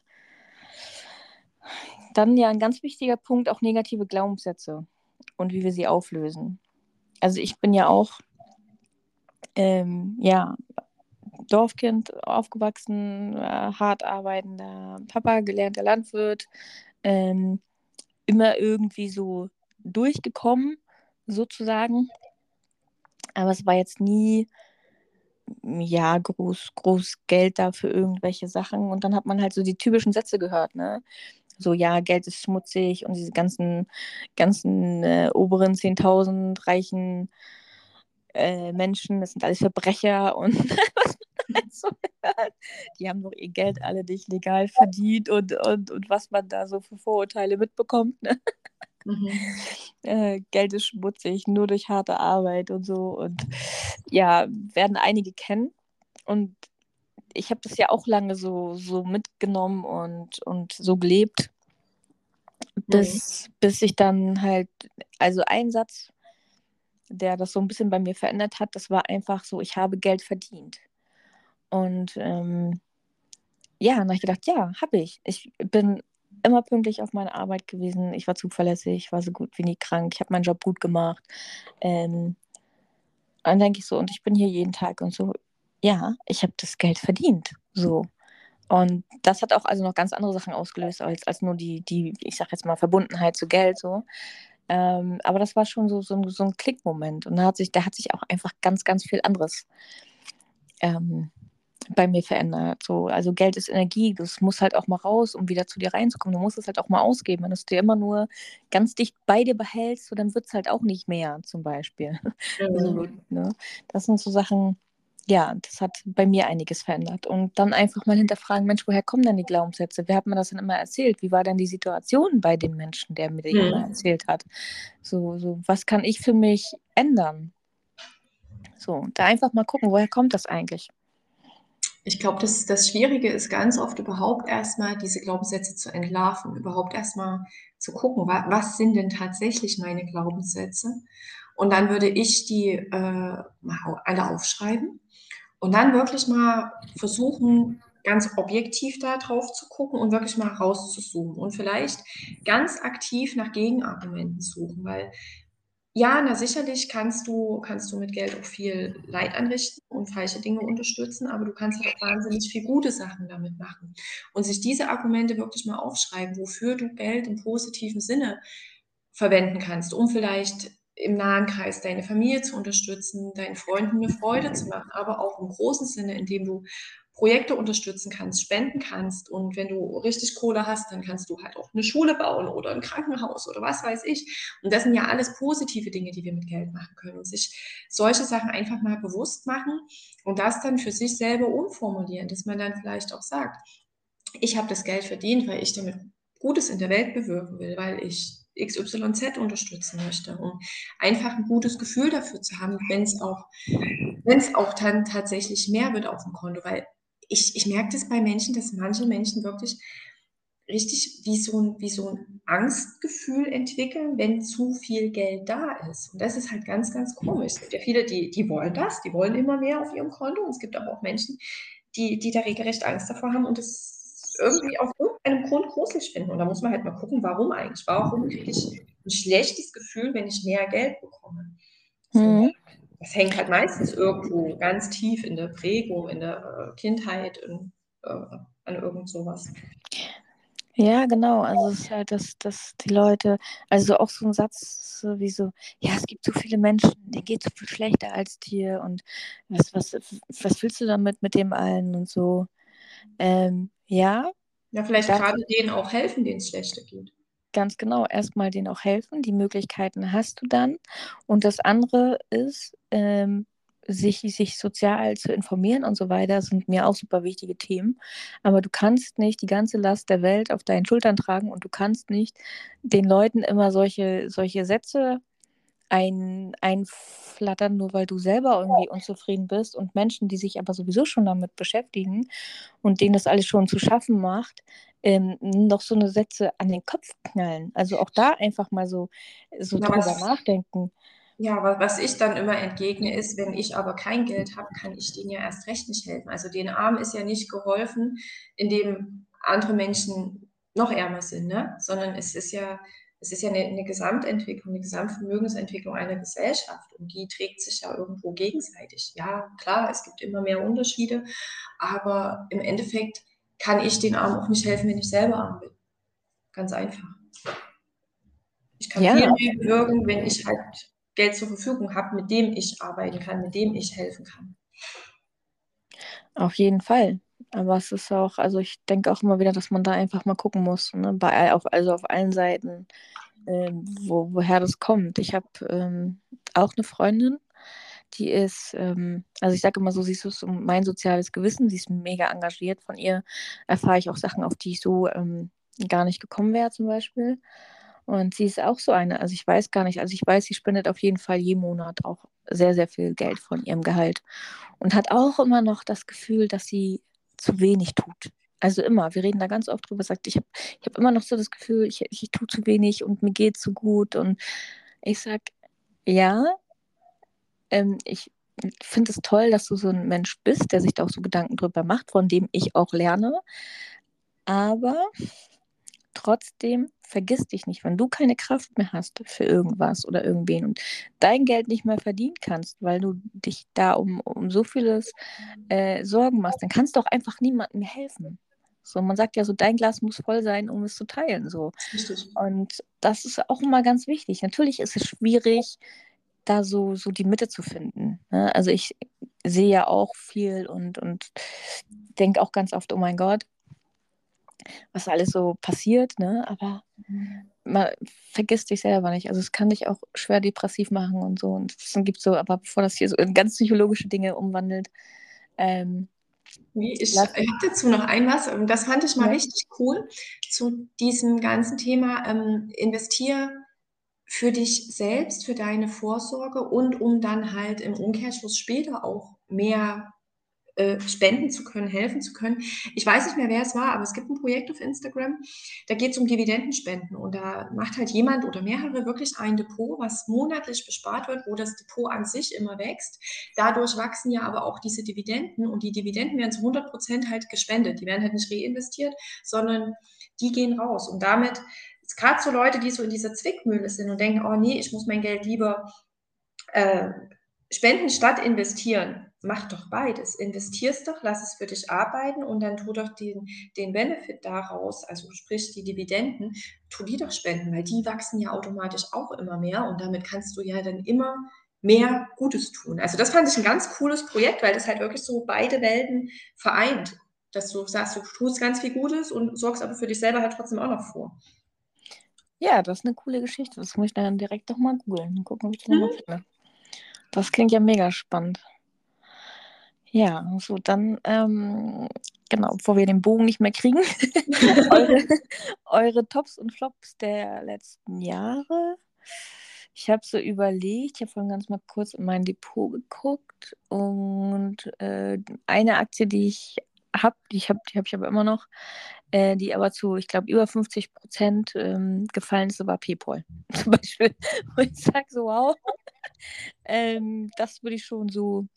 Dann ja ein ganz wichtiger Punkt, auch negative Glaubenssätze und wie wir sie auflösen. Also ich bin ja auch ähm, ja, Dorfkind aufgewachsen, äh, hart arbeitender Papa, gelernter Landwirt, ähm, immer irgendwie so durchgekommen, sozusagen. Aber es war jetzt nie, ja, groß, groß Geld da für irgendwelche Sachen. Und dann hat man halt so die typischen Sätze gehört, ne? So, ja, Geld ist schmutzig und diese ganzen, ganzen äh, oberen 10.000 reichen äh, Menschen, das sind alles Verbrecher und was so Die haben doch ihr Geld alle nicht legal verdient und, und, und was man da so für Vorurteile mitbekommt. Ne? Mhm. Äh, Geld ist schmutzig, nur durch harte Arbeit und so. Und ja, werden einige kennen. Und ich habe das ja auch lange so, so mitgenommen und, und so gelebt, bis, mhm. bis ich dann halt, also ein Satz, der das so ein bisschen bei mir verändert hat, das war einfach so, ich habe Geld verdient. Und ähm, ja, dann habe ich gedacht, ja, habe ich. Ich bin immer pünktlich auf meine Arbeit gewesen. Ich war zuverlässig, ich war so gut wie nie krank. Ich habe meinen Job gut gemacht. Ähm, dann denke ich so, und ich bin hier jeden Tag und so, ja, ich habe das Geld verdient. So. Und das hat auch also noch ganz andere Sachen ausgelöst, als, als nur die, die, ich sag jetzt mal, Verbundenheit zu Geld so. Ähm, aber das war schon so, so, so ein Klickmoment. Und da hat sich, da hat sich auch einfach ganz, ganz viel anderes ähm, bei mir verändert. So, also Geld ist Energie, das muss halt auch mal raus, um wieder zu dir reinzukommen. Du musst es halt auch mal ausgeben. Wenn du es dir immer nur ganz dicht bei dir behältst, so, dann wird es halt auch nicht mehr, zum Beispiel. Mhm. So, ne? Das sind so Sachen, ja, das hat bei mir einiges verändert. Und dann einfach mal hinterfragen, Mensch, woher kommen denn die Glaubenssätze? Wer hat mir das denn immer erzählt? Wie war denn die Situation bei dem Menschen, der mir die mhm. immer erzählt hat? So, so, was kann ich für mich ändern? So, da einfach mal gucken, woher kommt das eigentlich? Ich glaube, das, das Schwierige ist ganz oft überhaupt erstmal diese Glaubenssätze zu entlarven, überhaupt erstmal zu gucken, was, was sind denn tatsächlich meine Glaubenssätze? Und dann würde ich die äh, alle aufschreiben und dann wirklich mal versuchen, ganz objektiv da drauf zu gucken und wirklich mal rauszuzoomen und vielleicht ganz aktiv nach Gegenargumenten suchen, weil ja, na sicherlich kannst du, kannst du mit Geld auch viel Leid anrichten und falsche Dinge unterstützen, aber du kannst halt auch wahnsinnig viel gute Sachen damit machen. Und sich diese Argumente wirklich mal aufschreiben, wofür du Geld im positiven Sinne verwenden kannst, um vielleicht im nahen Kreis deine Familie zu unterstützen, deinen Freunden eine Freude zu machen, aber auch im großen Sinne, indem du Projekte unterstützen kannst, spenden kannst und wenn du richtig Kohle hast, dann kannst du halt auch eine Schule bauen oder ein Krankenhaus oder was weiß ich. Und das sind ja alles positive Dinge, die wir mit Geld machen können und sich solche Sachen einfach mal bewusst machen und das dann für sich selber umformulieren, dass man dann vielleicht auch sagt, ich habe das Geld verdient, weil ich damit Gutes in der Welt bewirken will, weil ich XYZ unterstützen möchte, um einfach ein gutes Gefühl dafür zu haben, wenn es auch, wenn es auch dann tatsächlich mehr wird auf dem Konto, weil ich, ich merke das bei Menschen, dass manche Menschen wirklich richtig wie so, ein, wie so ein Angstgefühl entwickeln, wenn zu viel Geld da ist. Und das ist halt ganz, ganz komisch. Es gibt ja viele, die, die wollen das, die wollen immer mehr auf ihrem Konto. Und es gibt aber auch Menschen, die, die da regelrecht Angst davor haben und das irgendwie auf irgendeinem Grund gruselig finden. Und da muss man halt mal gucken, warum eigentlich. Warum kriege ich ein schlechtes Gefühl, wenn ich mehr Geld bekomme? So. Mhm das hängt halt meistens irgendwo ganz tief in der Prägung, in der äh, Kindheit, in, äh, an irgend sowas. Ja, genau. Also es ist halt, dass, dass die Leute, also auch so ein Satz so wie so, ja, es gibt so viele Menschen, denen geht so viel schlechter als dir und was, was, was willst du damit mit dem allen und so. Ähm, ja. Ja, vielleicht gerade denen auch helfen, denen es schlechter geht. Ganz genau, erstmal denen auch helfen. Die Möglichkeiten hast du dann. Und das andere ist, ähm, sich, sich sozial zu informieren und so weiter, sind mir auch super wichtige Themen. Aber du kannst nicht die ganze Last der Welt auf deinen Schultern tragen und du kannst nicht den Leuten immer solche, solche Sätze ein, einflattern, nur weil du selber irgendwie unzufrieden bist und Menschen, die sich aber sowieso schon damit beschäftigen und denen das alles schon zu schaffen macht, ähm, noch so eine Sätze an den Kopf knallen. Also auch da einfach mal so, so ja, drüber was, nachdenken. Ja, was ich dann immer entgegne ist, wenn ich aber kein Geld habe, kann ich denen ja erst recht nicht helfen. Also den Armen ist ja nicht geholfen, indem andere Menschen noch ärmer sind, ne? sondern es ist ja es ist ja eine, eine, Gesamtentwicklung, eine Gesamtvermögensentwicklung einer Gesellschaft und die trägt sich ja irgendwo gegenseitig. Ja, klar, es gibt immer mehr Unterschiede, aber im Endeffekt kann ich den Armen auch nicht helfen, wenn ich selber arm bin. Ganz einfach. Ich kann ja. viel mehr bewirken, wenn ich halt Geld zur Verfügung habe, mit dem ich arbeiten kann, mit dem ich helfen kann. Auf jeden Fall. Aber es ist auch, also ich denke auch immer wieder, dass man da einfach mal gucken muss, ne? Bei, auf, also auf allen Seiten, ähm, wo, woher das kommt. Ich habe ähm, auch eine Freundin, die ist, ähm, also ich sage immer so, sie ist so mein soziales Gewissen, sie ist mega engagiert. Von ihr erfahre ich auch Sachen, auf die ich so ähm, gar nicht gekommen wäre, zum Beispiel. Und sie ist auch so eine, also ich weiß gar nicht, also ich weiß, sie spendet auf jeden Fall jeden Monat auch sehr, sehr viel Geld von ihrem Gehalt und hat auch immer noch das Gefühl, dass sie zu wenig tut. Also immer, wir reden da ganz oft drüber, sagt, ich habe ich hab immer noch so das Gefühl, ich, ich, ich tue zu wenig und mir geht zu gut. Und ich sage, ja, ähm, ich finde es toll, dass du so ein Mensch bist, der sich da auch so Gedanken drüber macht, von dem ich auch lerne. Aber trotzdem vergiss dich nicht, wenn du keine Kraft mehr hast für irgendwas oder irgendwen und dein Geld nicht mehr verdienen kannst, weil du dich da um, um so vieles äh, Sorgen machst, dann kannst du auch einfach niemandem helfen. So, man sagt ja so, dein Glas muss voll sein, um es zu teilen. So. Und das ist auch immer ganz wichtig. Natürlich ist es schwierig, da so, so die Mitte zu finden. Ne? Also ich sehe ja auch viel und, und denke auch ganz oft, oh mein Gott, was alles so passiert, ne? Aber man vergisst sich selber nicht. Also es kann dich auch schwer depressiv machen und so. Und es gibt so, aber bevor das hier so in ganz psychologische Dinge umwandelt, ähm, ich, ich habe dazu noch ein was, das fand ich mal ja. richtig cool, zu diesem ganzen Thema ähm, investier für dich selbst, für deine Vorsorge und um dann halt im Umkehrschluss später auch mehr äh, spenden zu können, helfen zu können. Ich weiß nicht mehr, wer es war, aber es gibt ein Projekt auf Instagram, da geht es um Dividendenspenden und da macht halt jemand oder mehrere wirklich ein Depot, was monatlich bespart wird, wo das Depot an sich immer wächst. Dadurch wachsen ja aber auch diese Dividenden und die Dividenden werden zu 100 Prozent halt gespendet. Die werden halt nicht reinvestiert, sondern die gehen raus und damit gerade so Leute, die so in dieser Zwickmühle sind und denken, oh nee, ich muss mein Geld lieber äh, spenden statt investieren mach doch beides. Investierst doch, lass es für dich arbeiten und dann tu doch den, den Benefit daraus, also sprich die Dividenden, tu die doch spenden, weil die wachsen ja automatisch auch immer mehr und damit kannst du ja dann immer mehr Gutes tun. Also das fand ich ein ganz cooles Projekt, weil das halt wirklich so beide Welten vereint. Dass du sagst, du tust ganz viel Gutes und sorgst aber für dich selber halt trotzdem auch noch vor. Ja, das ist eine coole Geschichte. Das muss ich dann direkt doch mal googeln und gucken, ob ich das mhm. nochmal finde. Das klingt ja mega spannend. Ja, so dann, ähm, genau, bevor wir den Bogen nicht mehr kriegen, eure, eure Tops und Flops der letzten Jahre. Ich habe so überlegt, ich habe vorhin ganz mal kurz in mein Depot geguckt und äh, eine Aktie, die ich habe, die habe die hab ich aber immer noch, äh, die aber zu, ich glaube, über 50 Prozent ähm, gefallen ist, war PayPal zum Beispiel. Wo ich sage so, wow, ähm, das würde ich schon so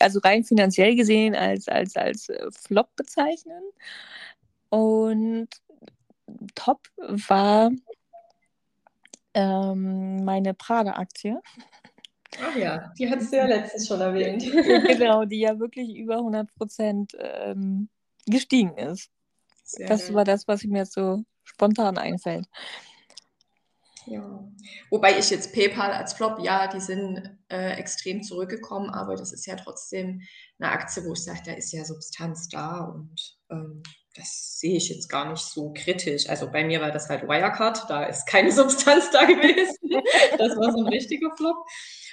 also rein finanziell gesehen als, als, als äh, Flop bezeichnen. Und top war ähm, meine Prada-Aktie. Ach ja, die hattest du ja letztens schon erwähnt. genau, die ja wirklich über 100 Prozent ähm, gestiegen ist. Sehr das war das, was mir jetzt so spontan einfällt. Ja, wobei ich jetzt PayPal als Flop, ja, die sind äh, extrem zurückgekommen, aber das ist ja trotzdem eine Aktie, wo ich sage, da ist ja Substanz da und ähm, das sehe ich jetzt gar nicht so kritisch. Also bei mir war das halt Wirecard, da ist keine Substanz da gewesen. das war so ein richtiger Flop.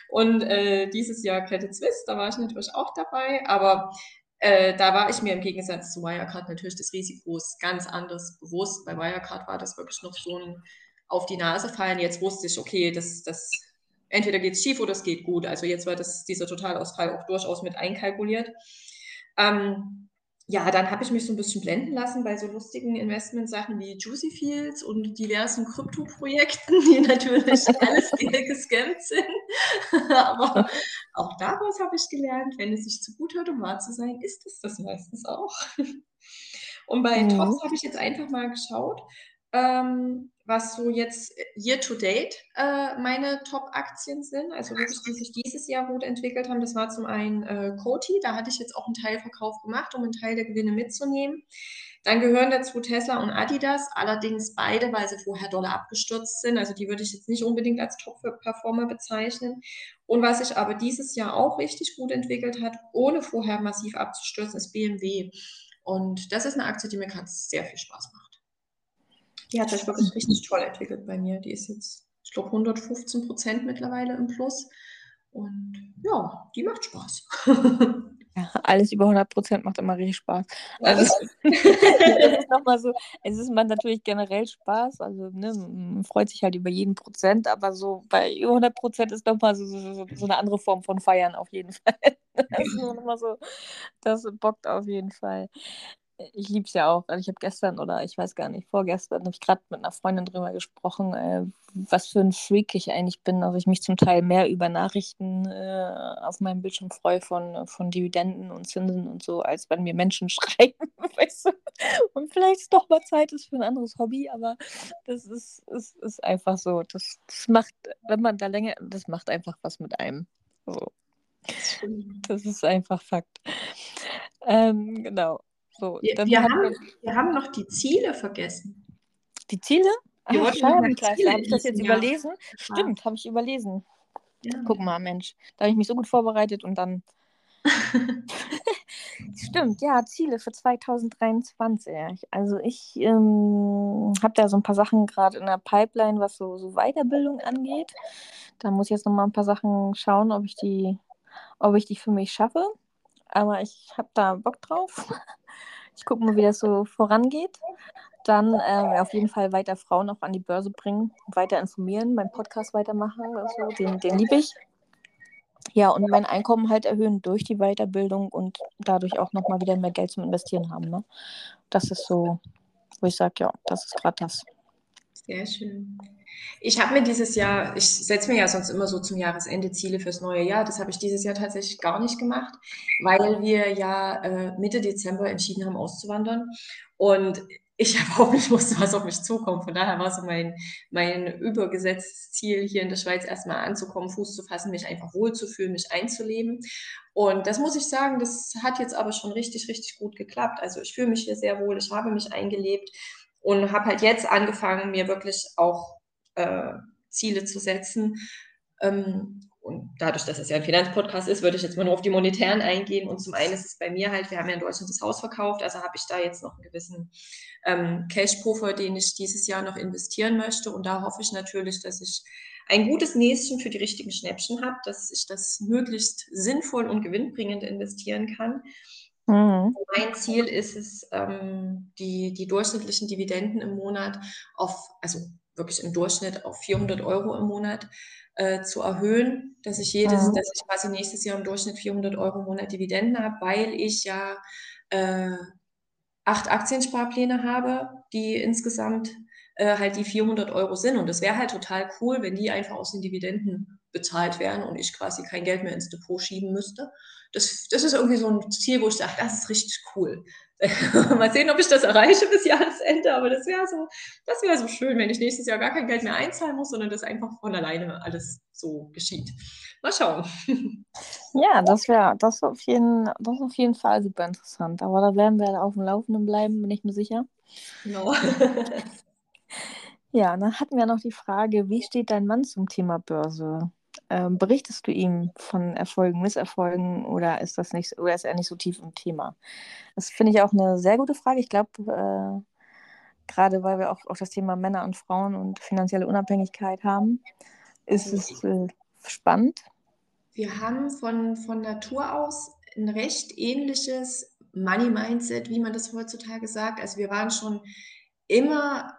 Und äh, dieses Jahr Credit Suisse, da war ich natürlich auch dabei, aber äh, da war ich mir im Gegensatz zu Wirecard natürlich des Risikos ganz anders bewusst. Bei Wirecard war das wirklich noch so ein auf die Nase fallen. Jetzt wusste ich, okay, das, das entweder geht es schief oder es geht gut. Also jetzt war das, dieser Totalausfall auch durchaus mit einkalkuliert. Ähm, ja, dann habe ich mich so ein bisschen blenden lassen bei so lustigen Investmentsachen wie Juicy Fields und diversen Krypto-Projekten, die natürlich alles gescammt sind. Aber auch daraus habe ich gelernt, wenn es sich zu gut hört, um wahr zu sein, ist es das meistens auch. Und bei mhm. Tops habe ich jetzt einfach mal geschaut, ähm, was so jetzt year to date äh, meine Top-Aktien sind, also wirklich, die sich dieses Jahr gut entwickelt haben. Das war zum einen äh, Coty, da hatte ich jetzt auch einen Teilverkauf gemacht, um einen Teil der Gewinne mitzunehmen. Dann gehören dazu Tesla und Adidas, allerdings beide, weil sie vorher doll abgestürzt sind. Also die würde ich jetzt nicht unbedingt als Top-Performer bezeichnen. Und was sich aber dieses Jahr auch richtig gut entwickelt hat, ohne vorher massiv abzustürzen, ist BMW. Und das ist eine Aktie, die mir gerade sehr viel Spaß macht. Die hat sich wirklich richtig toll entwickelt bei mir. Die ist jetzt, ich glaube, 115 Prozent mittlerweile im Plus. Und ja, die macht Spaß. Ja, alles über 100 Prozent macht immer richtig Spaß. Also, das ist nochmal so, es ist man natürlich generell Spaß, also ne, man freut sich halt über jeden Prozent, aber so bei über 100 Prozent ist nochmal so, so, so, eine andere Form von Feiern auf jeden Fall. Das ist nochmal so, das bockt auf jeden Fall. Ich liebe es ja auch. Also ich habe gestern oder ich weiß gar nicht, vorgestern habe ich gerade mit einer Freundin drüber gesprochen, äh, was für ein Freak ich eigentlich bin. Also ich mich zum Teil mehr über Nachrichten äh, auf meinem Bildschirm freue von, von Dividenden und Zinsen und so, als wenn mir Menschen schreiben, weißt du? Und vielleicht ist doch mal Zeit ist für ein anderes Hobby, aber das ist, ist, ist einfach so. Das, das macht, wenn man da länger, das macht einfach was mit einem. So. Das ist einfach Fakt. Ähm, genau. So, wir, wir, haben, wir haben noch die Ziele vergessen. Die Ziele? Ach, Scheibenkleister, habe ich das jetzt überlesen? Stimmt, habe ich überlesen. Ja. Guck mal, Mensch, da habe ich mich so gut vorbereitet und dann. Stimmt, ja, Ziele für 2023. Also ich ähm, habe da so ein paar Sachen gerade in der Pipeline, was so, so Weiterbildung angeht. Da muss ich jetzt noch mal ein paar Sachen schauen, ob ich die, ob ich die für mich schaffe. Aber ich habe da Bock drauf. Ich gucke mal, wie das so vorangeht. Dann äh, auf jeden Fall weiter Frauen auch an die Börse bringen, weiter informieren, meinen Podcast weitermachen. Also, den, den liebe ich. Ja, und mein Einkommen halt erhöhen durch die Weiterbildung und dadurch auch nochmal wieder mehr Geld zum Investieren haben. Ne? Das ist so, wo ich sage, ja, das ist gerade das. Sehr schön. Ich habe mir dieses Jahr, ich setze mir ja sonst immer so zum Jahresende Ziele fürs neue Jahr. Das habe ich dieses Jahr tatsächlich gar nicht gemacht, weil wir ja äh, Mitte Dezember entschieden haben, auszuwandern. Und ich überhaupt nicht wusste, was auf mich zukommt. Von daher war so mein, mein übergesetztes Ziel, hier in der Schweiz erstmal anzukommen, Fuß zu fassen, mich einfach wohlzufühlen, mich einzuleben. Und das muss ich sagen, das hat jetzt aber schon richtig, richtig gut geklappt. Also ich fühle mich hier sehr wohl, ich habe mich eingelebt und habe halt jetzt angefangen, mir wirklich auch äh, Ziele zu setzen. Ähm, und dadurch, dass es ja ein Finanzpodcast ist, würde ich jetzt mal nur auf die monetären eingehen. Und zum einen ist es bei mir halt, wir haben ja in Deutschland das Haus verkauft, also habe ich da jetzt noch einen gewissen ähm, Cash-Puffer, den ich dieses Jahr noch investieren möchte. Und da hoffe ich natürlich, dass ich ein gutes Näschen für die richtigen Schnäppchen habe, dass ich das möglichst sinnvoll und gewinnbringend investieren kann. Mhm. Mein Ziel ist es, ähm, die, die durchschnittlichen Dividenden im Monat auf, also wirklich im Durchschnitt auf 400 Euro im Monat äh, zu erhöhen, dass ich jedes, mhm. dass ich quasi nächstes Jahr im Durchschnitt 400 Euro im Monat Dividenden habe, weil ich ja äh, acht Aktiensparpläne habe, die insgesamt äh, halt die 400 Euro sind. Und das wäre halt total cool, wenn die einfach aus den Dividenden bezahlt wären und ich quasi kein Geld mehr ins Depot schieben müsste. Das, das ist irgendwie so ein Ziel, wo ich sage, das ist richtig cool. Mal sehen, ob ich das erreiche bis Jahresende, aber das wäre so, das wäre so schön, wenn ich nächstes Jahr gar kein Geld mehr einzahlen muss, sondern das einfach von alleine alles so geschieht. Mal schauen. Ja, das wäre das auf jeden, das auf jeden Fall super interessant. Aber da werden wir auf dem Laufenden bleiben, bin ich mir sicher. Genau. ja, dann hatten wir noch die Frage, wie steht dein Mann zum Thema Börse? Ähm, berichtest du ihm von Erfolgen, Misserfolgen oder ist das nicht oder ist er nicht so tief im Thema? Das finde ich auch eine sehr gute Frage. Ich glaube, äh, gerade weil wir auch, auch das Thema Männer und Frauen und finanzielle Unabhängigkeit haben, ist es äh, spannend. Wir haben von, von Natur aus ein recht ähnliches Money Mindset, wie man das heutzutage sagt. Also wir waren schon immer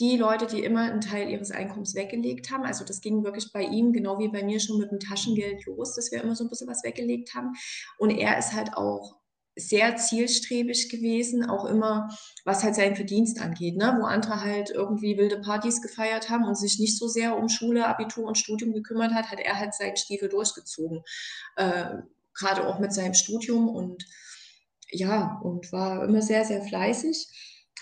die Leute, die immer einen Teil ihres Einkommens weggelegt haben. Also das ging wirklich bei ihm, genau wie bei mir schon mit dem Taschengeld los, dass wir immer so ein bisschen was weggelegt haben. Und er ist halt auch sehr zielstrebig gewesen, auch immer, was halt seinen Verdienst angeht, ne? wo andere halt irgendwie wilde Partys gefeiert haben und sich nicht so sehr um Schule, Abitur und Studium gekümmert hat, hat er halt seinen Stiefel durchgezogen. Äh, Gerade auch mit seinem Studium und ja, und war immer sehr, sehr fleißig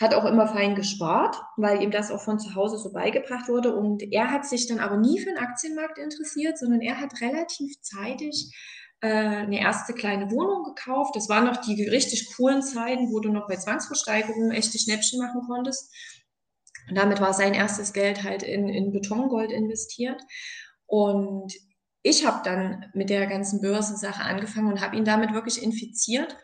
hat auch immer fein gespart, weil ihm das auch von zu Hause so beigebracht wurde. Und er hat sich dann aber nie für den Aktienmarkt interessiert, sondern er hat relativ zeitig äh, eine erste kleine Wohnung gekauft. Das waren noch die richtig coolen Zeiten, wo du noch bei Zwangsversteigerungen echte Schnäppchen machen konntest. Und damit war sein erstes Geld halt in, in Betongold investiert. Und ich habe dann mit der ganzen Börsensache angefangen und habe ihn damit wirklich infiziert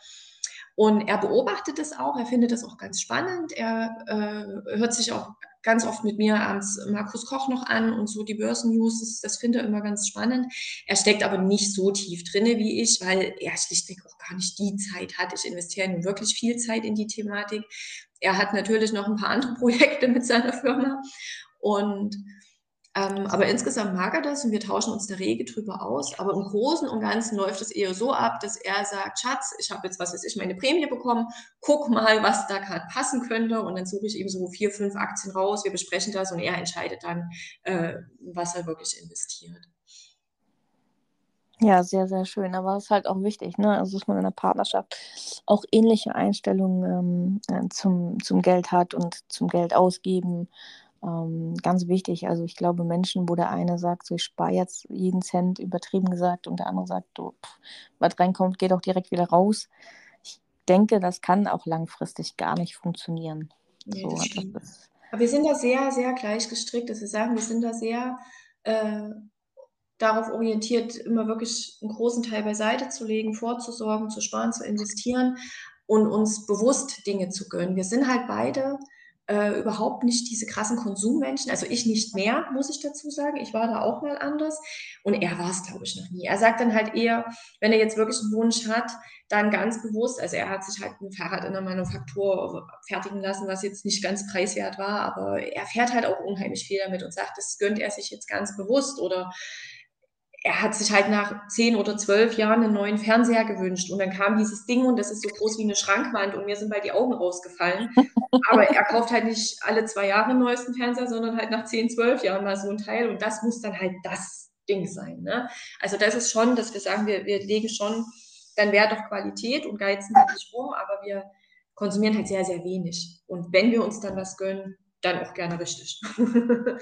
und er beobachtet es auch, er findet es auch ganz spannend. Er äh, hört sich auch ganz oft mit mir abends Markus Koch noch an und so die Börsennews, das, das findet er immer ganz spannend. Er steckt aber nicht so tief drinne wie ich, weil er schlichtweg auch gar nicht die Zeit hat. Ich investiere nun wirklich viel Zeit in die Thematik. Er hat natürlich noch ein paar andere Projekte mit seiner Firma und Ähm, aber insgesamt mag er das und wir tauschen uns da rege drüber aus. Aber im Großen und Ganzen läuft es eher so ab, dass er sagt, Schatz, ich habe jetzt, was weiß ich, meine Prämie bekommen, guck mal, was da gerade passen könnte. Und dann suche ich ihm so vier, fünf Aktien raus, wir besprechen das und er entscheidet dann, äh, was er wirklich investiert. Ja, sehr, sehr schön. Aber es ist halt auch wichtig, ne? Also, dass man in der Partnerschaft auch ähnliche Einstellungen ähm, äh, zum, zum Geld hat und zum Geld ausgeben. Ähm, ganz wichtig. Also ich glaube, Menschen, wo der eine sagt, so ich spare jetzt jeden Cent, übertrieben gesagt, und der andere sagt, oh, pff, was reinkommt, geht auch direkt wieder raus. Ich denke, das kann auch langfristig gar nicht funktionieren. Nee, so, das das ist, Aber wir sind da sehr, sehr gleich gestrickt, dass wir sagen, wir sind da sehr äh, darauf orientiert, immer wirklich einen großen Teil beiseite zu legen, vorzusorgen, zu sparen, zu investieren und uns bewusst Dinge zu gönnen. Wir sind halt beide äh, überhaupt nicht diese krassen Konsummenschen. Also ich nicht mehr, muss ich dazu sagen. Ich war da auch mal anders. Und er war es, glaube ich, noch nie. Er sagt dann halt eher, wenn er jetzt wirklich einen Wunsch hat, dann ganz bewusst, also er hat sich halt ein Fahrrad in der Manufaktur fertigen lassen, was jetzt nicht ganz preiswert war, aber er fährt halt auch unheimlich viel damit und sagt, das gönnt er sich jetzt ganz bewusst oder er hat sich halt nach zehn oder zwölf Jahren einen neuen Fernseher gewünscht. Und dann kam dieses Ding und das ist so groß wie eine Schrankwand und mir sind bald die Augen rausgefallen. Aber er kauft halt nicht alle zwei Jahre einen neuesten Fernseher, sondern halt nach zehn, zwölf Jahren mal so ein Teil. Und das muss dann halt das Ding sein. Ne? Also das ist schon, dass wir sagen, wir, wir legen schon dann Wert auf Qualität und geizen halt nicht rum, aber wir konsumieren halt sehr, sehr wenig. Und wenn wir uns dann was gönnen, dann auch gerne richtig.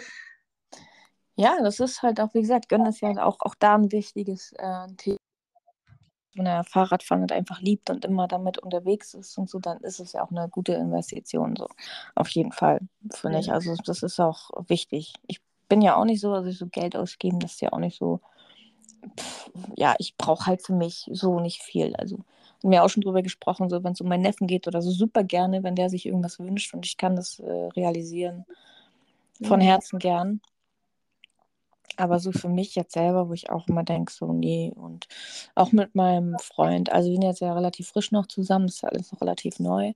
ja, das ist halt auch, wie gesagt, Gönnen ist ja auch, auch da ein wichtiges äh, Thema. Wenn er Fahrradfahren halt einfach liebt und immer damit unterwegs ist und so, dann ist es ja auch eine gute Investition. So. Auf jeden Fall, finde ich. Also das ist auch wichtig. Ich bin ja auch nicht so, also so Geld ausgeben, das ist ja auch nicht so. Pff, ja, ich brauche halt für mich so nicht viel. Also haben wir auch schon drüber gesprochen, so wenn es um meinen Neffen geht oder so super gerne, wenn der sich irgendwas wünscht und ich kann das äh, realisieren. Von Mhm. Herzen gern. Aber so für mich jetzt selber, wo ich auch immer denke, so nee. Und auch mit meinem Freund, also wir sind jetzt ja relativ frisch noch zusammen, das ist alles noch relativ neu.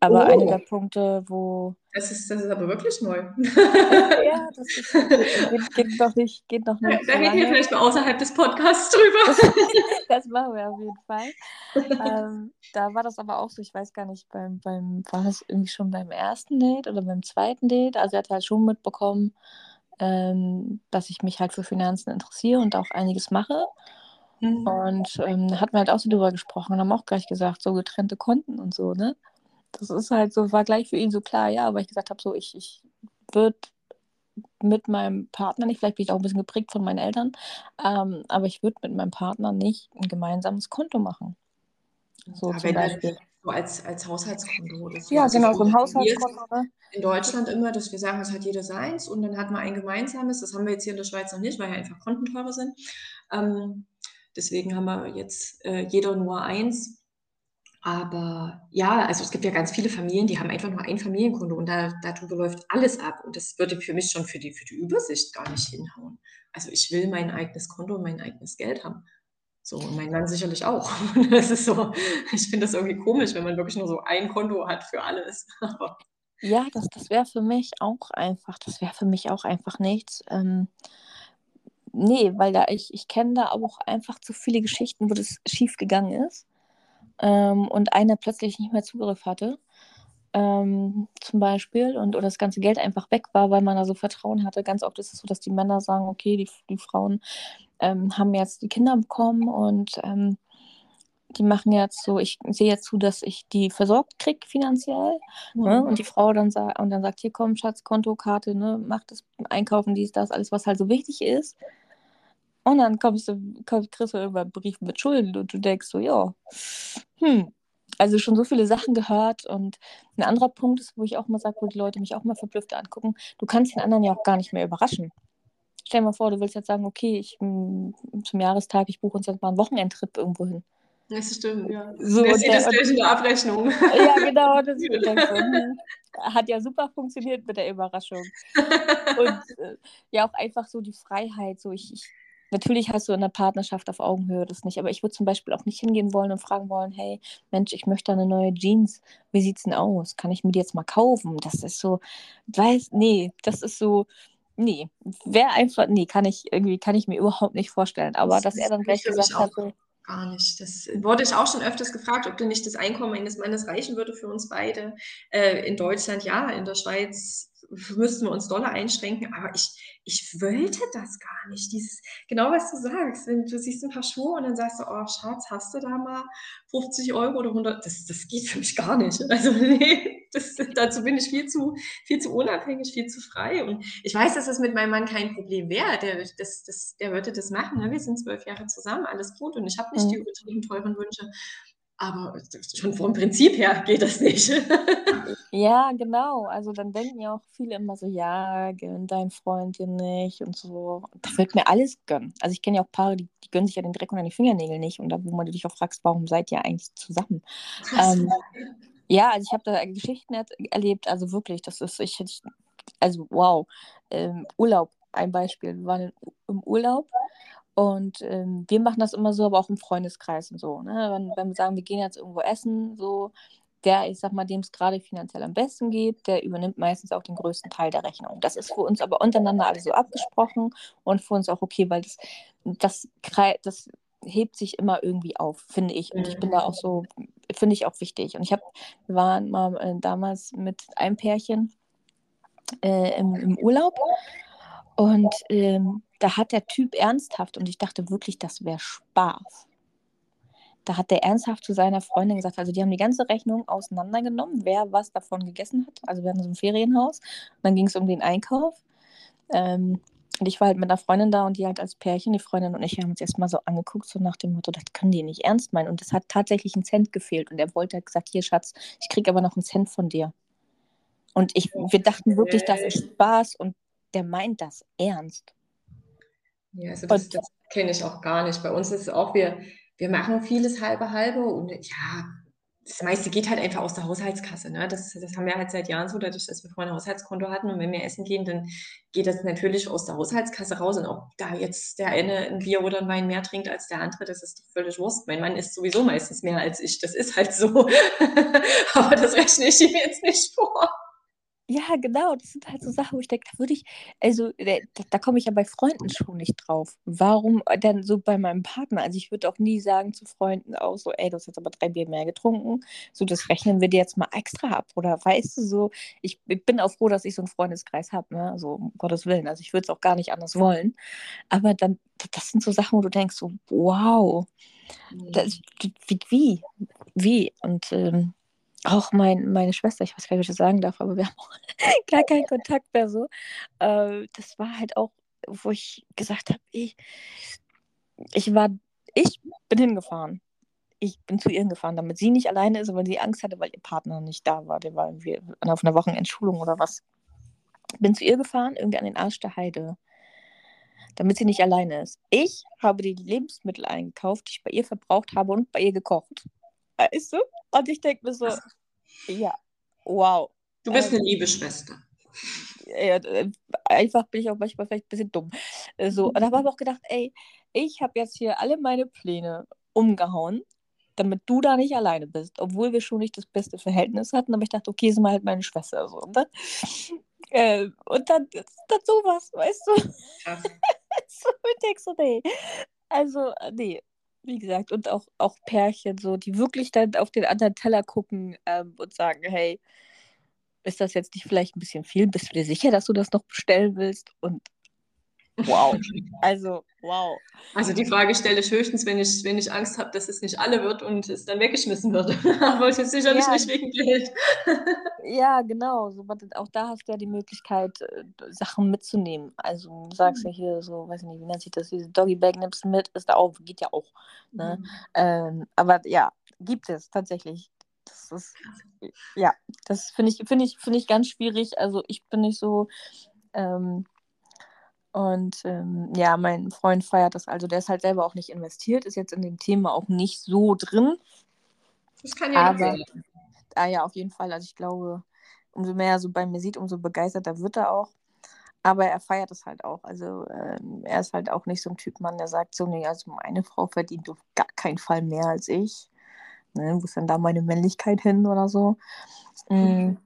Aber einer der Oh, Punkte, wo. das ist, das ist aber wirklich neu. Ja, das ist, geht, geht, noch nicht, geht noch Da, nicht da so reden wir vielleicht mal außerhalb des Podcasts drüber. Das, das machen wir auf jeden Fall. Ähm, da war das aber auch so, ich weiß gar nicht, beim, beim, war das irgendwie schon beim ersten Date oder beim zweiten Date? Also er hat halt schon mitbekommen, ähm, dass ich mich halt für Finanzen interessiere und auch einiges mache. Mhm. Und ähm, hatten wir halt auch so drüber gesprochen und haben auch gleich gesagt, so getrennte Konten und so, ne? Das ist halt so, war gleich für ihn so klar, ja, aber ich gesagt habe, so, ich, ich würde mit meinem Partner nicht, vielleicht bin ich auch ein bisschen geprägt von meinen Eltern, ähm, aber ich würde mit meinem Partner nicht ein gemeinsames Konto machen. So Ja, zum Beispiel. So als, als Haushaltskonto. Ja, Also genau, so ein Haushaltskonto, ne? in Deutschland immer, dass wir sagen, es hat jeder seins und dann hat man ein gemeinsames. Das haben wir jetzt hier in der Schweiz noch nicht, weil ja einfach Konten teurer sind. Ähm, deswegen haben wir jetzt äh, jeder nur eins. Aber ja, also es gibt ja ganz viele Familien, die haben einfach nur ein Familienkonto und da, darüber läuft alles ab. Und das würde für mich schon für die, für die Übersicht gar nicht hinhauen. Also ich will mein eigenes Konto und mein eigenes Geld haben. So, und mein Mann sicherlich auch. Das ist so, ich finde das irgendwie komisch, wenn man wirklich nur so ein Konto hat für alles. Ja, das, das wäre für mich auch einfach, das wäre für mich auch einfach nichts. Ähm, nee, weil da ich, ich kenne da auch einfach zu viele Geschichten, wo das schief gegangen ist ähm, und einer plötzlich nicht mehr Zugriff hatte. Ähm, zum Beispiel und oder das ganze Geld einfach weg war, weil man da so Vertrauen hatte. Ganz oft ist es so, dass die Männer sagen, okay, die, die Frauen ähm, haben jetzt die Kinder bekommen und ähm, die machen jetzt so, ich sehe jetzt zu, dass ich die versorgt kriege finanziell. Ne? Mhm. Und die Frau dann sagt, und dann sagt, hier komm, Schatz, Kontokarte, ne, mach das Einkaufen, dies, das, alles, was halt so wichtig ist. Und dann kommst du, komm, kriegst du irgendwann einen Brief mit Schulden und du denkst so, ja, hm. Also schon so viele Sachen gehört. Und ein anderer Punkt ist, wo ich auch mal sage, wo die Leute mich auch mal verblüfft angucken, du kannst den anderen ja auch gar nicht mehr überraschen. Stell dir mal vor, du willst jetzt sagen, okay, ich m, zum Jahrestag, ich buche uns jetzt mal einen Wochenendtrip irgendwo hin. das stimmt, ja. So, das und, gleich in der Abrechnung? ja, genau, das so, hm, hat ja super funktioniert mit der Überraschung. Und äh, ja, auch einfach so die Freiheit. So ich, ich, natürlich hast du in der Partnerschaft auf Augenhöhe das nicht, aber ich würde zum Beispiel auch nicht hingehen wollen und fragen wollen, hey, Mensch, ich möchte eine neue Jeans. Wie sieht's denn aus? Kann ich mir die jetzt mal kaufen? Das ist so, weiß, nee, das ist so, nee, wäre einfach, nee, kann ich irgendwie, kann ich mir überhaupt nicht vorstellen. Aber Das dass er dann gleich gesagt hat, gar nicht. Das wurde ich auch schon öfters gefragt, ob denn nicht das Einkommen eines Mannes reichen würde für uns beide. Äh, in Deutschland ja, in der Schweiz müssten wir uns doller einschränken, aber ich, ich wollte das gar nicht. Dieses, genau was du sagst, wenn du siehst ein paar Schuhe und dann sagst du, oh Schatz, hast du da mal 50 Euro oder 100? Das, das geht für mich gar nicht. Also nee, das, dazu bin ich viel zu, viel zu unabhängig, viel zu frei. Und ich weiß, dass das mit meinem Mann kein Problem wäre. Der, das, das, der würde das machen. Ne? Wir sind zwölf Jahre zusammen, alles gut. Und ich habe nicht die Mhm. übertrieben teuren Wünsche. Aber schon vom Prinzip her geht das nicht. ja, genau. Also dann denken ja auch viele immer so, ja, gönn dein Freund dir nicht und so. Da wird mir alles gönnen. Also ich kenne ja auch Paare, die, die gönnen sich ja den Dreck unter die Fingernägel nicht. Und da, wo man dich auch fragst, warum seid ihr eigentlich zusammen? Ähm, ja, also ich habe da Geschichten er erlebt, also wirklich, das ist, ich, ich also wow. Ähm, Urlaub, ein Beispiel. Wir waren im Urlaub und ähm, wir machen das immer so, aber auch im Freundeskreis und so. Ne? Wenn, wenn wir sagen, wir gehen jetzt irgendwo essen, so, der, ich sag mal, dem es gerade finanziell am besten geht, der übernimmt meistens auch den größten Teil der Rechnung. Das ist für uns aber untereinander alles so abgesprochen und für uns auch okay, weil das, das, das hebt sich immer irgendwie auf, finde ich. Und ich bin da auch so, finde ich auch wichtig. Und ich habe, wir waren mal äh, damals mit einem Pärchen äh, im, im Urlaub und ähm, da hat der Typ ernsthaft, und ich dachte wirklich, das wäre Spaß. Da hat der ernsthaft zu seiner Freundin gesagt, also die haben die ganze Rechnung auseinandergenommen, wer was davon gegessen hat. Also wir hatten so ein Ferienhaus. Und dann ging es um den Einkauf. Ähm, und ich war halt mit einer Freundin da und die halt als Pärchen, die Freundin und ich haben uns erstmal so angeguckt, so nach dem Motto, das können die nicht ernst meinen. Und es hat tatsächlich einen Cent gefehlt. Und er wollte halt gesagt, hier Schatz, ich kriege aber noch einen Cent von dir. Und ich, wir dachten wirklich, das ist Spaß und der meint das ernst. Ja, also das, das kenne ich auch gar nicht. Bei uns ist es auch, wir, wir machen vieles halbe halbe und ja, das meiste geht halt einfach aus der Haushaltskasse. Ne? Das, das haben wir halt seit Jahren so, dadurch, dass wir vorhin ein Haushaltskonto hatten und wenn wir essen gehen, dann geht das natürlich aus der Haushaltskasse raus und ob da jetzt der eine ein Bier oder ein Wein mehr trinkt als der andere, das ist völlig Wurst. Mein Mann isst sowieso meistens mehr als ich, das ist halt so. Aber das rechne ich ihm jetzt nicht vor. Ja, genau, das sind halt so Sachen, wo ich denke, da würde ich, also da, da komme ich ja bei Freunden schon nicht drauf. Warum denn so bei meinem Partner? Also ich würde auch nie sagen zu Freunden auch so, ey, du hast jetzt aber drei Bier mehr getrunken, so das rechnen wir dir jetzt mal extra ab. Oder weißt du so, ich, ich bin auch froh, dass ich so einen Freundeskreis habe, ne? So um Gottes Willen. Also ich würde es auch gar nicht anders wollen. Aber dann, das sind so Sachen, wo du denkst, so, wow, das, wie, wie, wie? Und ähm, auch mein, meine Schwester, ich weiß gar nicht, ob ich das sagen darf, aber wir haben auch gar keinen Kontakt mehr so. Äh, das war halt auch, wo ich gesagt habe, ich, ich war, ich bin hingefahren. Ich bin zu ihr gefahren, damit sie nicht alleine ist, weil sie Angst hatte, weil ihr Partner nicht da war. Der war irgendwie auf einer Wochenendschulung oder was. Bin zu ihr gefahren, irgendwie an den Arsch der Heide, damit sie nicht alleine ist. Ich habe die Lebensmittel eingekauft, die ich bei ihr verbraucht habe und bei ihr gekocht. Weißt du? Und ich denke mir so, ja, wow. Du bist Also- eine liebe Schwester. Ja, äh, einfach bin ich auch manchmal vielleicht ein bisschen dumm. Äh, So, und habe aber auch gedacht, ey, ich habe jetzt hier alle meine Pläne umgehauen, damit du da nicht alleine bist, obwohl wir schon nicht das beste Verhältnis hatten, aber ich dachte, okay, ist mal halt meine Schwester. So. Und dann, äh, und dann, dann sowas, weißt du? So ich denk so, nee. Also, nee, wie gesagt, und auch, auch Pärchen, so, die wirklich dann auf den anderen Teller gucken ähm, und sagen, hey, ist das jetzt nicht vielleicht ein bisschen viel? Bist du dir sicher, dass du das noch bestellen willst? Und wow. Also, wow. Also die Frage stelle ich höchstens, wenn ich, wenn ich Angst habe, dass es nicht alle wird und es dann weggeschmissen wird. Aber es ist sicherlich Ja. nicht wegen Geld. Ja, genau. So, aber auch da hast du ja die Möglichkeit, äh, Sachen mitzunehmen. Also du sagst ja hier so, weiß ich nicht, wie nennt sich das, diese Doggy Bag nimmst mit, ist da auch, geht ja auch. Ne? Ähm, aber ja, gibt es tatsächlich. Das ist, ja, das finde ich, finde ich, finde ich ganz schwierig. Also ich bin nicht so. Ähm, und ähm, ja, mein Freund feiert das also. Der ist halt selber auch nicht investiert, ist jetzt in dem Thema auch nicht so drin. Das kann ja Aber, werden. ah ja, auf jeden Fall. Also ich glaube, umso mehr er so bei mir sieht, umso begeisterter wird er auch. Aber er feiert es halt auch. Also ähm, er ist halt auch nicht so ein Typ Mann, der sagt so, nee, also meine Frau verdient auf gar keinen Fall mehr als ich. Ne, wo ist denn da meine Männlichkeit hin oder so? Mm.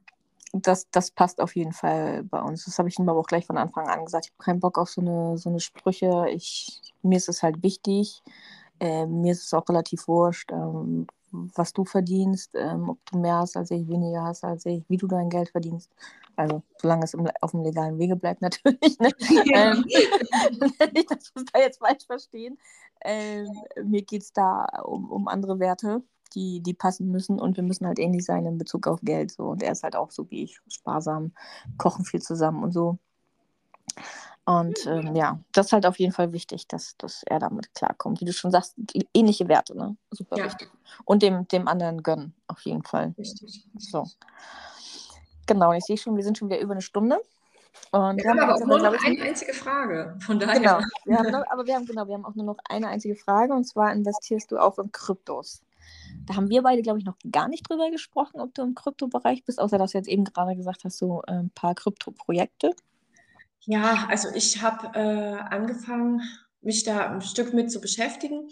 Das, das passt auf jeden Fall bei uns. Das habe ich ihm aber auch gleich von Anfang an gesagt. Ich habe keinen Bock auf so eine, so eine Sprüche. Ich, mir ist es halt wichtig. Äh, mir ist es auch relativ wurscht, ähm, was du verdienst, ähm, ob du mehr hast als ich, weniger hast als ich, wie du dein Geld verdienst. Also solange es im, auf dem legalen Wege bleibt natürlich. Ne? Ja. Ähm, nicht, dass wir es da jetzt falsch verstehen. Ähm, mir geht es da um, um andere Werte die, die passen müssen und wir müssen halt ähnlich sein in Bezug auf Geld. So. Und er ist halt auch so wie ich, sparsam, kochen viel zusammen und so. Und ähm, ja, das ist halt auf jeden Fall wichtig, dass, dass er damit klarkommt. Wie du schon sagst, ähnliche Werte, ne? Super ja. wichtig. Und dem, dem anderen gönnen, auf jeden Fall. Richtig. So. Genau, und ich sehe schon, wir sind schon wieder über eine Stunde. Und wir haben aber auch nur noch eine einzige Frage. Von daher. Genau. Wir haben noch, aber wir haben, genau, wir haben auch nur noch eine einzige Frage und zwar investierst du auch in Kryptos? Da haben wir beide, glaube ich, noch gar nicht drüber gesprochen, ob du im Kryptobereich bist, außer dass du jetzt eben gerade gesagt hast, so ein paar Krypto-Projekte. Ja, also ich habe äh, angefangen, mich da ein Stück mit zu beschäftigen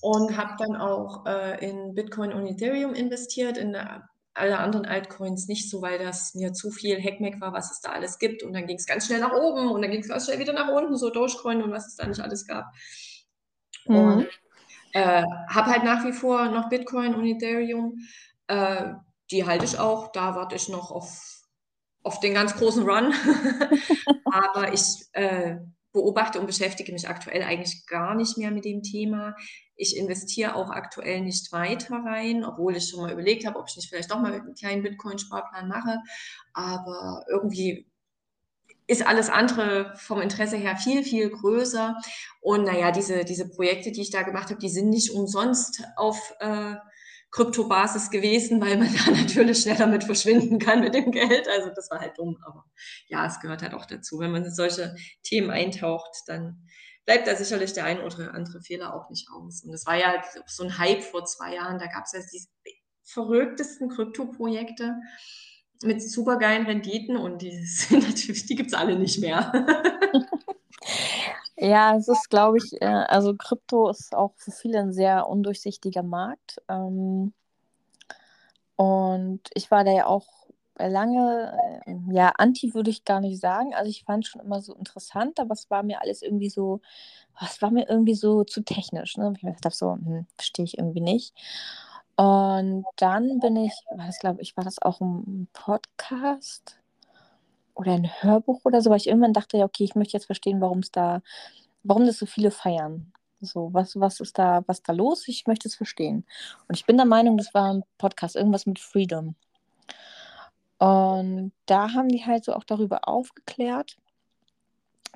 und habe dann auch äh, in Bitcoin und Ethereum investiert, in äh, alle anderen Altcoins nicht so, weil das mir zu viel Hackmack war, was es da alles gibt. Und dann ging es ganz schnell nach oben und dann ging es ganz schnell wieder nach unten, so Dogecoin und was es da nicht alles gab. Mhm. Und äh, habe halt nach wie vor noch Bitcoin und Ethereum. Äh, die halte ich auch. Da warte ich noch auf, auf den ganz großen Run. Aber ich äh, beobachte und beschäftige mich aktuell eigentlich gar nicht mehr mit dem Thema. Ich investiere auch aktuell nicht weiter rein, obwohl ich schon mal überlegt habe, ob ich nicht vielleicht doch mal einen kleinen Bitcoin-Sparplan mache. Aber irgendwie ist alles andere vom Interesse her viel, viel größer. Und naja, diese, diese Projekte, die ich da gemacht habe, die sind nicht umsonst auf äh, Kryptobasis gewesen, weil man da natürlich schneller mit verschwinden kann mit dem Geld. Also das war halt dumm, aber ja, es gehört halt auch dazu. Wenn man in solche Themen eintaucht, dann bleibt da sicherlich der ein oder andere Fehler auch nicht aus. Und es war ja so ein Hype vor zwei Jahren, da gab es ja die verrücktesten Krypto-Projekte mit super geilen Renditen und die, die gibt es alle nicht mehr. ja, es ist, glaube ich, äh, also Krypto ist auch für viele ein sehr undurchsichtiger Markt. Ähm, und ich war da ja auch lange, äh, ja, anti würde ich gar nicht sagen. Also ich fand es schon immer so interessant, aber es war mir alles irgendwie so, es war mir irgendwie so zu technisch. Ne? Ich dachte so, hm, verstehe ich irgendwie nicht. Und dann bin ich, war das glaube ich, war das auch ein Podcast oder ein Hörbuch oder so, weil ich irgendwann dachte, ja, okay, ich möchte jetzt verstehen, warum es da, warum das so viele feiern. So, was, was ist da, was da los? Ich möchte es verstehen. Und ich bin der Meinung, das war ein Podcast, irgendwas mit Freedom. Und da haben die halt so auch darüber aufgeklärt.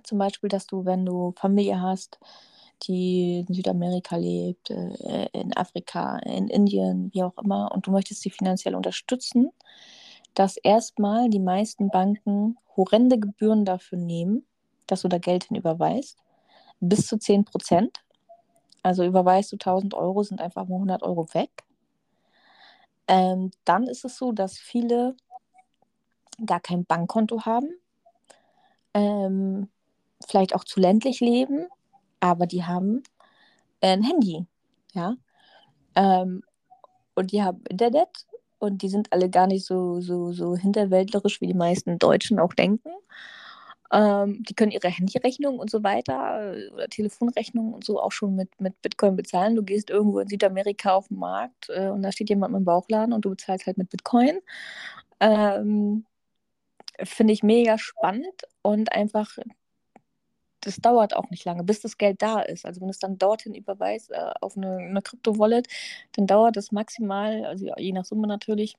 Zum Beispiel, dass du, wenn du Familie hast, die in Südamerika lebt, äh, in Afrika, in Indien, wie auch immer, und du möchtest sie finanziell unterstützen, dass erstmal die meisten Banken horrende Gebühren dafür nehmen, dass du da Geld hinüberweist, bis zu 10 Prozent. Also überweist du 1000 Euro, sind einfach mal 100 Euro weg. Ähm, dann ist es so, dass viele gar kein Bankkonto haben, ähm, vielleicht auch zu ländlich leben aber die haben ein Handy, ja. Ähm, und die haben Internet und die sind alle gar nicht so, so, so hinterwäldlerisch, wie die meisten Deutschen auch denken. Ähm, die können ihre Handyrechnung und so weiter äh, oder Telefonrechnung und so auch schon mit, mit Bitcoin bezahlen. Du gehst irgendwo in Südamerika auf den Markt äh, und da steht jemand mit dem Bauchladen und du bezahlst halt mit Bitcoin. Ähm, Finde ich mega spannend und einfach das dauert auch nicht lange, bis das Geld da ist. Also wenn es dann dorthin überweist äh, auf eine, eine Krypto-Wallet, dann dauert das maximal, also je nach Summe natürlich,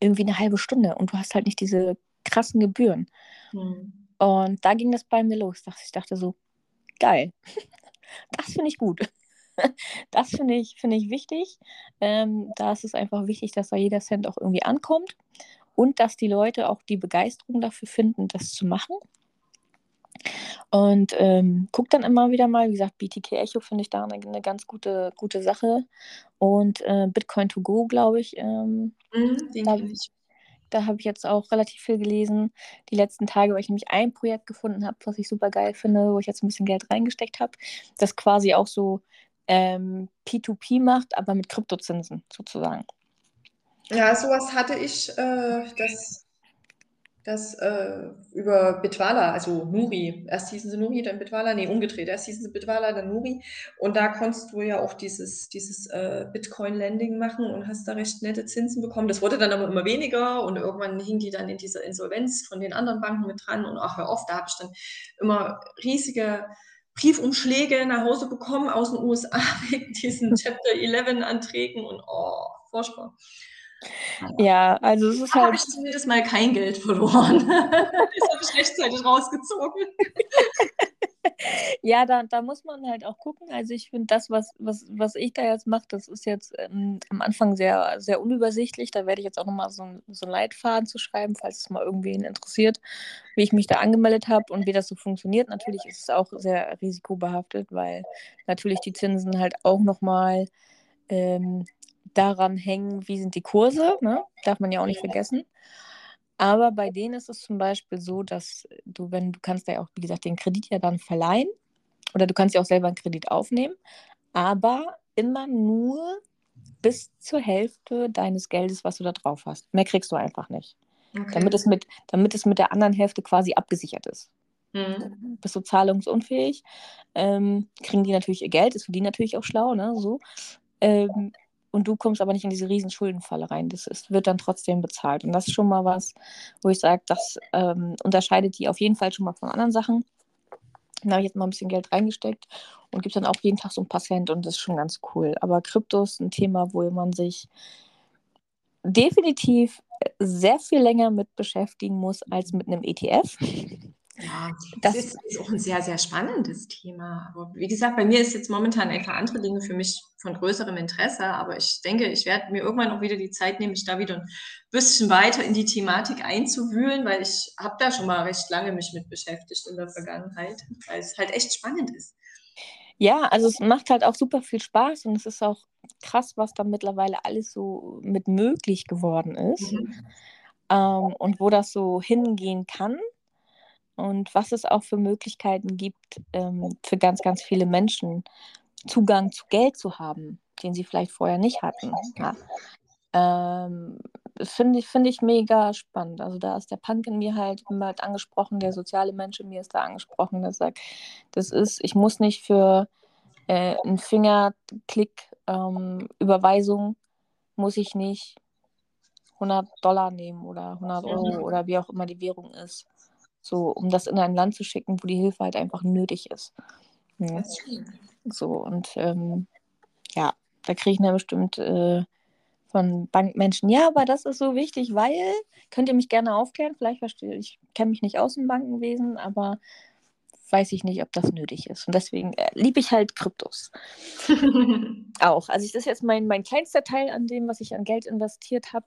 irgendwie eine halbe Stunde und du hast halt nicht diese krassen Gebühren. Mhm. Und da ging das bei mir los. Ich dachte so, geil, das finde ich gut. Das finde ich, find ich wichtig. Ähm, da ist es einfach wichtig, dass da jeder Cent auch irgendwie ankommt und dass die Leute auch die Begeisterung dafür finden, das zu machen. Und ähm, guck dann immer wieder mal, wie gesagt, BTK Echo finde ich da eine, eine, ganz gute, gute Sache. Und äh, Bitcoin to go, glaube ich. Ähm, mhm, da. Da habe ich jetzt auch relativ viel gelesen. Die letzten Tage, weil ich nämlich ein Projekt gefunden habe, was ich super geil finde, wo ich jetzt ein bisschen Geld reingesteckt habe, das quasi auch so ähm, P2P macht, aber mit Kryptozinsen sozusagen. Ja, sowas hatte ich. Äh, das das äh, über Bitwala, also Nuri. Erst hießen sie Nuri, dann Bitwala, nee, umgedreht. Erst hießen sie Bitwala, dann Nuri. Und da konntest du ja auch dieses, dieses äh, Bitcoin-Lending machen und hast da recht nette Zinsen bekommen. Das wurde dann aber immer weniger und irgendwann hing die dann in dieser Insolvenz von den anderen Banken mit dran. Und auch hör auf, da habe ich dann immer riesige Briefumschläge nach Hause bekommen aus den USA wegen diesen Chapter 11 Anträgen und oh, furchtbar. Ja, also es ist Da habe halt. ich zumindest mal kein Geld verloren. das habe ich rechtzeitig rausgezogen. Ja, da, da muss man halt auch gucken. Also ich finde das, was, was, was ich da jetzt mache, das ist jetzt ähm, am Anfang sehr, sehr unübersichtlich. Da werde ich jetzt auch nochmal so, ein- so einen Leitfaden zu schreiben, falls es mal irgendwen interessiert, wie ich mich da angemeldet habe und wie das so funktioniert. Natürlich ist es auch sehr risikobehaftet, weil natürlich die Zinsen halt auch nochmal ähm, daran hängen, wie sind die Kurse, ne? Darf man ja auch nicht vergessen. Aber bei denen ist es zum Beispiel so, dass du, wenn du kannst ja auch, wie gesagt, den Kredit ja dann verleihen oder du kannst ja auch selber einen Kredit aufnehmen, aber immer nur bis zur Hälfte deines Geldes, was du da drauf hast. Mehr kriegst du einfach nicht. Okay. Damit es mit, damit es mit der anderen Hälfte quasi abgesichert ist. Mhm. Bist du zahlungsunfähig, ähm, kriegen die natürlich ihr Geld, ist für die natürlich auch schlau, ne? So. Ähm, und du kommst aber nicht in diese riesen Schuldenfalle rein. Das ist, wird dann trotzdem bezahlt. Und das ist schon mal was, wo ich sage, das ähm, unterscheidet die auf jeden Fall schon mal von anderen Sachen. Da habe ich jetzt mal ein bisschen Geld reingesteckt und gibt dann auch jeden Tag so ein paar und das ist schon ganz cool. Aber Krypto ist ein Thema, wo man sich definitiv sehr viel länger mit beschäftigen muss als mit einem ETF. Ja, Das- das ist, ist auch ein sehr, sehr spannendes Thema. Aber wie gesagt, bei mir ist jetzt momentan einfach andere Dinge für mich von größerem Interesse. Aber ich denke, ich werde mir irgendwann auch wieder die Zeit nehmen, mich da wieder ein bisschen weiter in die Thematik einzuwühlen, weil ich habe da schon mal recht lange mich mit beschäftigt in der Vergangenheit, weil es halt echt spannend ist. Ja, also es macht halt auch super viel Spaß und es ist auch krass, was da mittlerweile alles so mit möglich geworden ist ähm, und wo das so hingehen kann und was es auch für Möglichkeiten gibt, ähm, für ganz, ganz viele Menschen Zugang zu Geld zu haben, den sie vielleicht vorher nicht hatten. Ja. Ähm, das finde ich, finde ich mega spannend. Also da ist der Punk in mir halt immer halt angesprochen, der soziale Mensch in mir ist da angesprochen, der sagt, das ist, ich muss nicht für äh, einen Fingerklick ähm, Überweisung, muss ich nicht 100 Dollar nehmen oder 100 Euro oder wie auch immer die Währung ist. So, um das in ein Land zu schicken, wo die Hilfe halt einfach nötig ist. Ja. So, und ähm, ja, da kriege ich dann bestimmt äh, von Bankmenschen, ja, aber das ist so wichtig, weil, könnt ihr mich gerne aufklären, vielleicht verstehe ich, kenne mich nicht aus im Bankenwesen, aber weiß ich nicht, ob das nötig ist. Und deswegen äh, liebe ich halt Kryptos auch. Also das ist jetzt mein, mein kleinster Teil an dem, was ich an Geld investiert habe.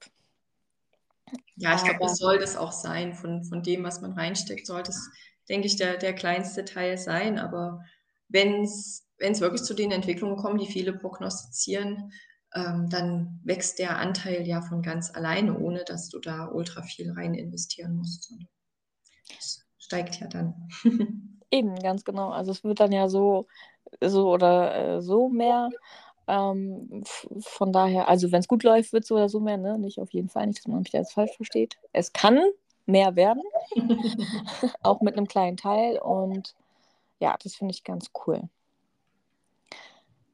Ja, ich glaube, das soll das auch sein. Von, von dem, was man reinsteckt, soll das, denke ich, der, der kleinste Teil sein. Aber wenn es wirklich zu den Entwicklungen kommt, die viele prognostizieren, ähm, dann wächst der Anteil ja von ganz alleine, ohne dass du da ultra viel rein investieren musst. Und Das steigt ja dann. Eben, ganz genau. Also es wird dann ja so, so oder äh, so mehr. Ähm, von daher, also wenn es gut läuft, wird es so oder so mehr, ne? Nicht auf jeden Fall, nicht, dass man mich da jetzt falsch versteht. Es kann mehr werden, auch mit einem kleinen Teil. Und ja, das finde ich ganz cool.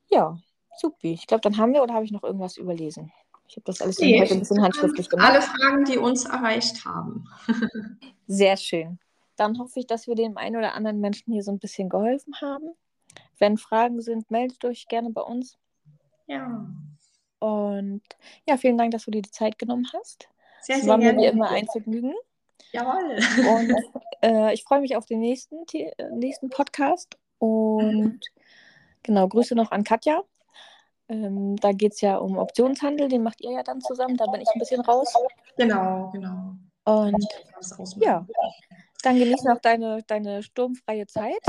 Ja, supi. Ich glaube, dann haben wir oder habe ich noch irgendwas überlesen? Ich habe das alles Nee, heute ein bisschen handschriftlich gemacht. Alle Fragen, die uns erreicht haben. Sehr schön. Dann hoffe ich, dass wir dem einen oder anderen Menschen hier so ein bisschen geholfen haben. Wenn Fragen sind, meldet euch gerne bei uns. Ja, Und ja, vielen Dank, dass du dir die Zeit genommen hast. sehr, sehr war mir gerne. wie immer ein Vergnügen. Jawohl. Und äh, ich freue mich auf den nächsten, The- äh, nächsten Podcast. Und genau, Grüße noch an Katja. Ähm, da geht es ja um Optionshandel, den macht ihr ja dann zusammen. Da bin ich ein bisschen raus. Genau, genau. Und ja, dann genieß noch deine, deine sturmfreie Zeit.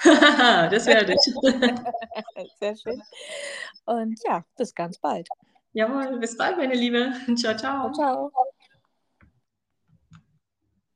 das werde ich. Sehr schön. Und ja, bis ganz bald. Jawohl, bis bald, meine Liebe. Ciao, ciao. Ciao.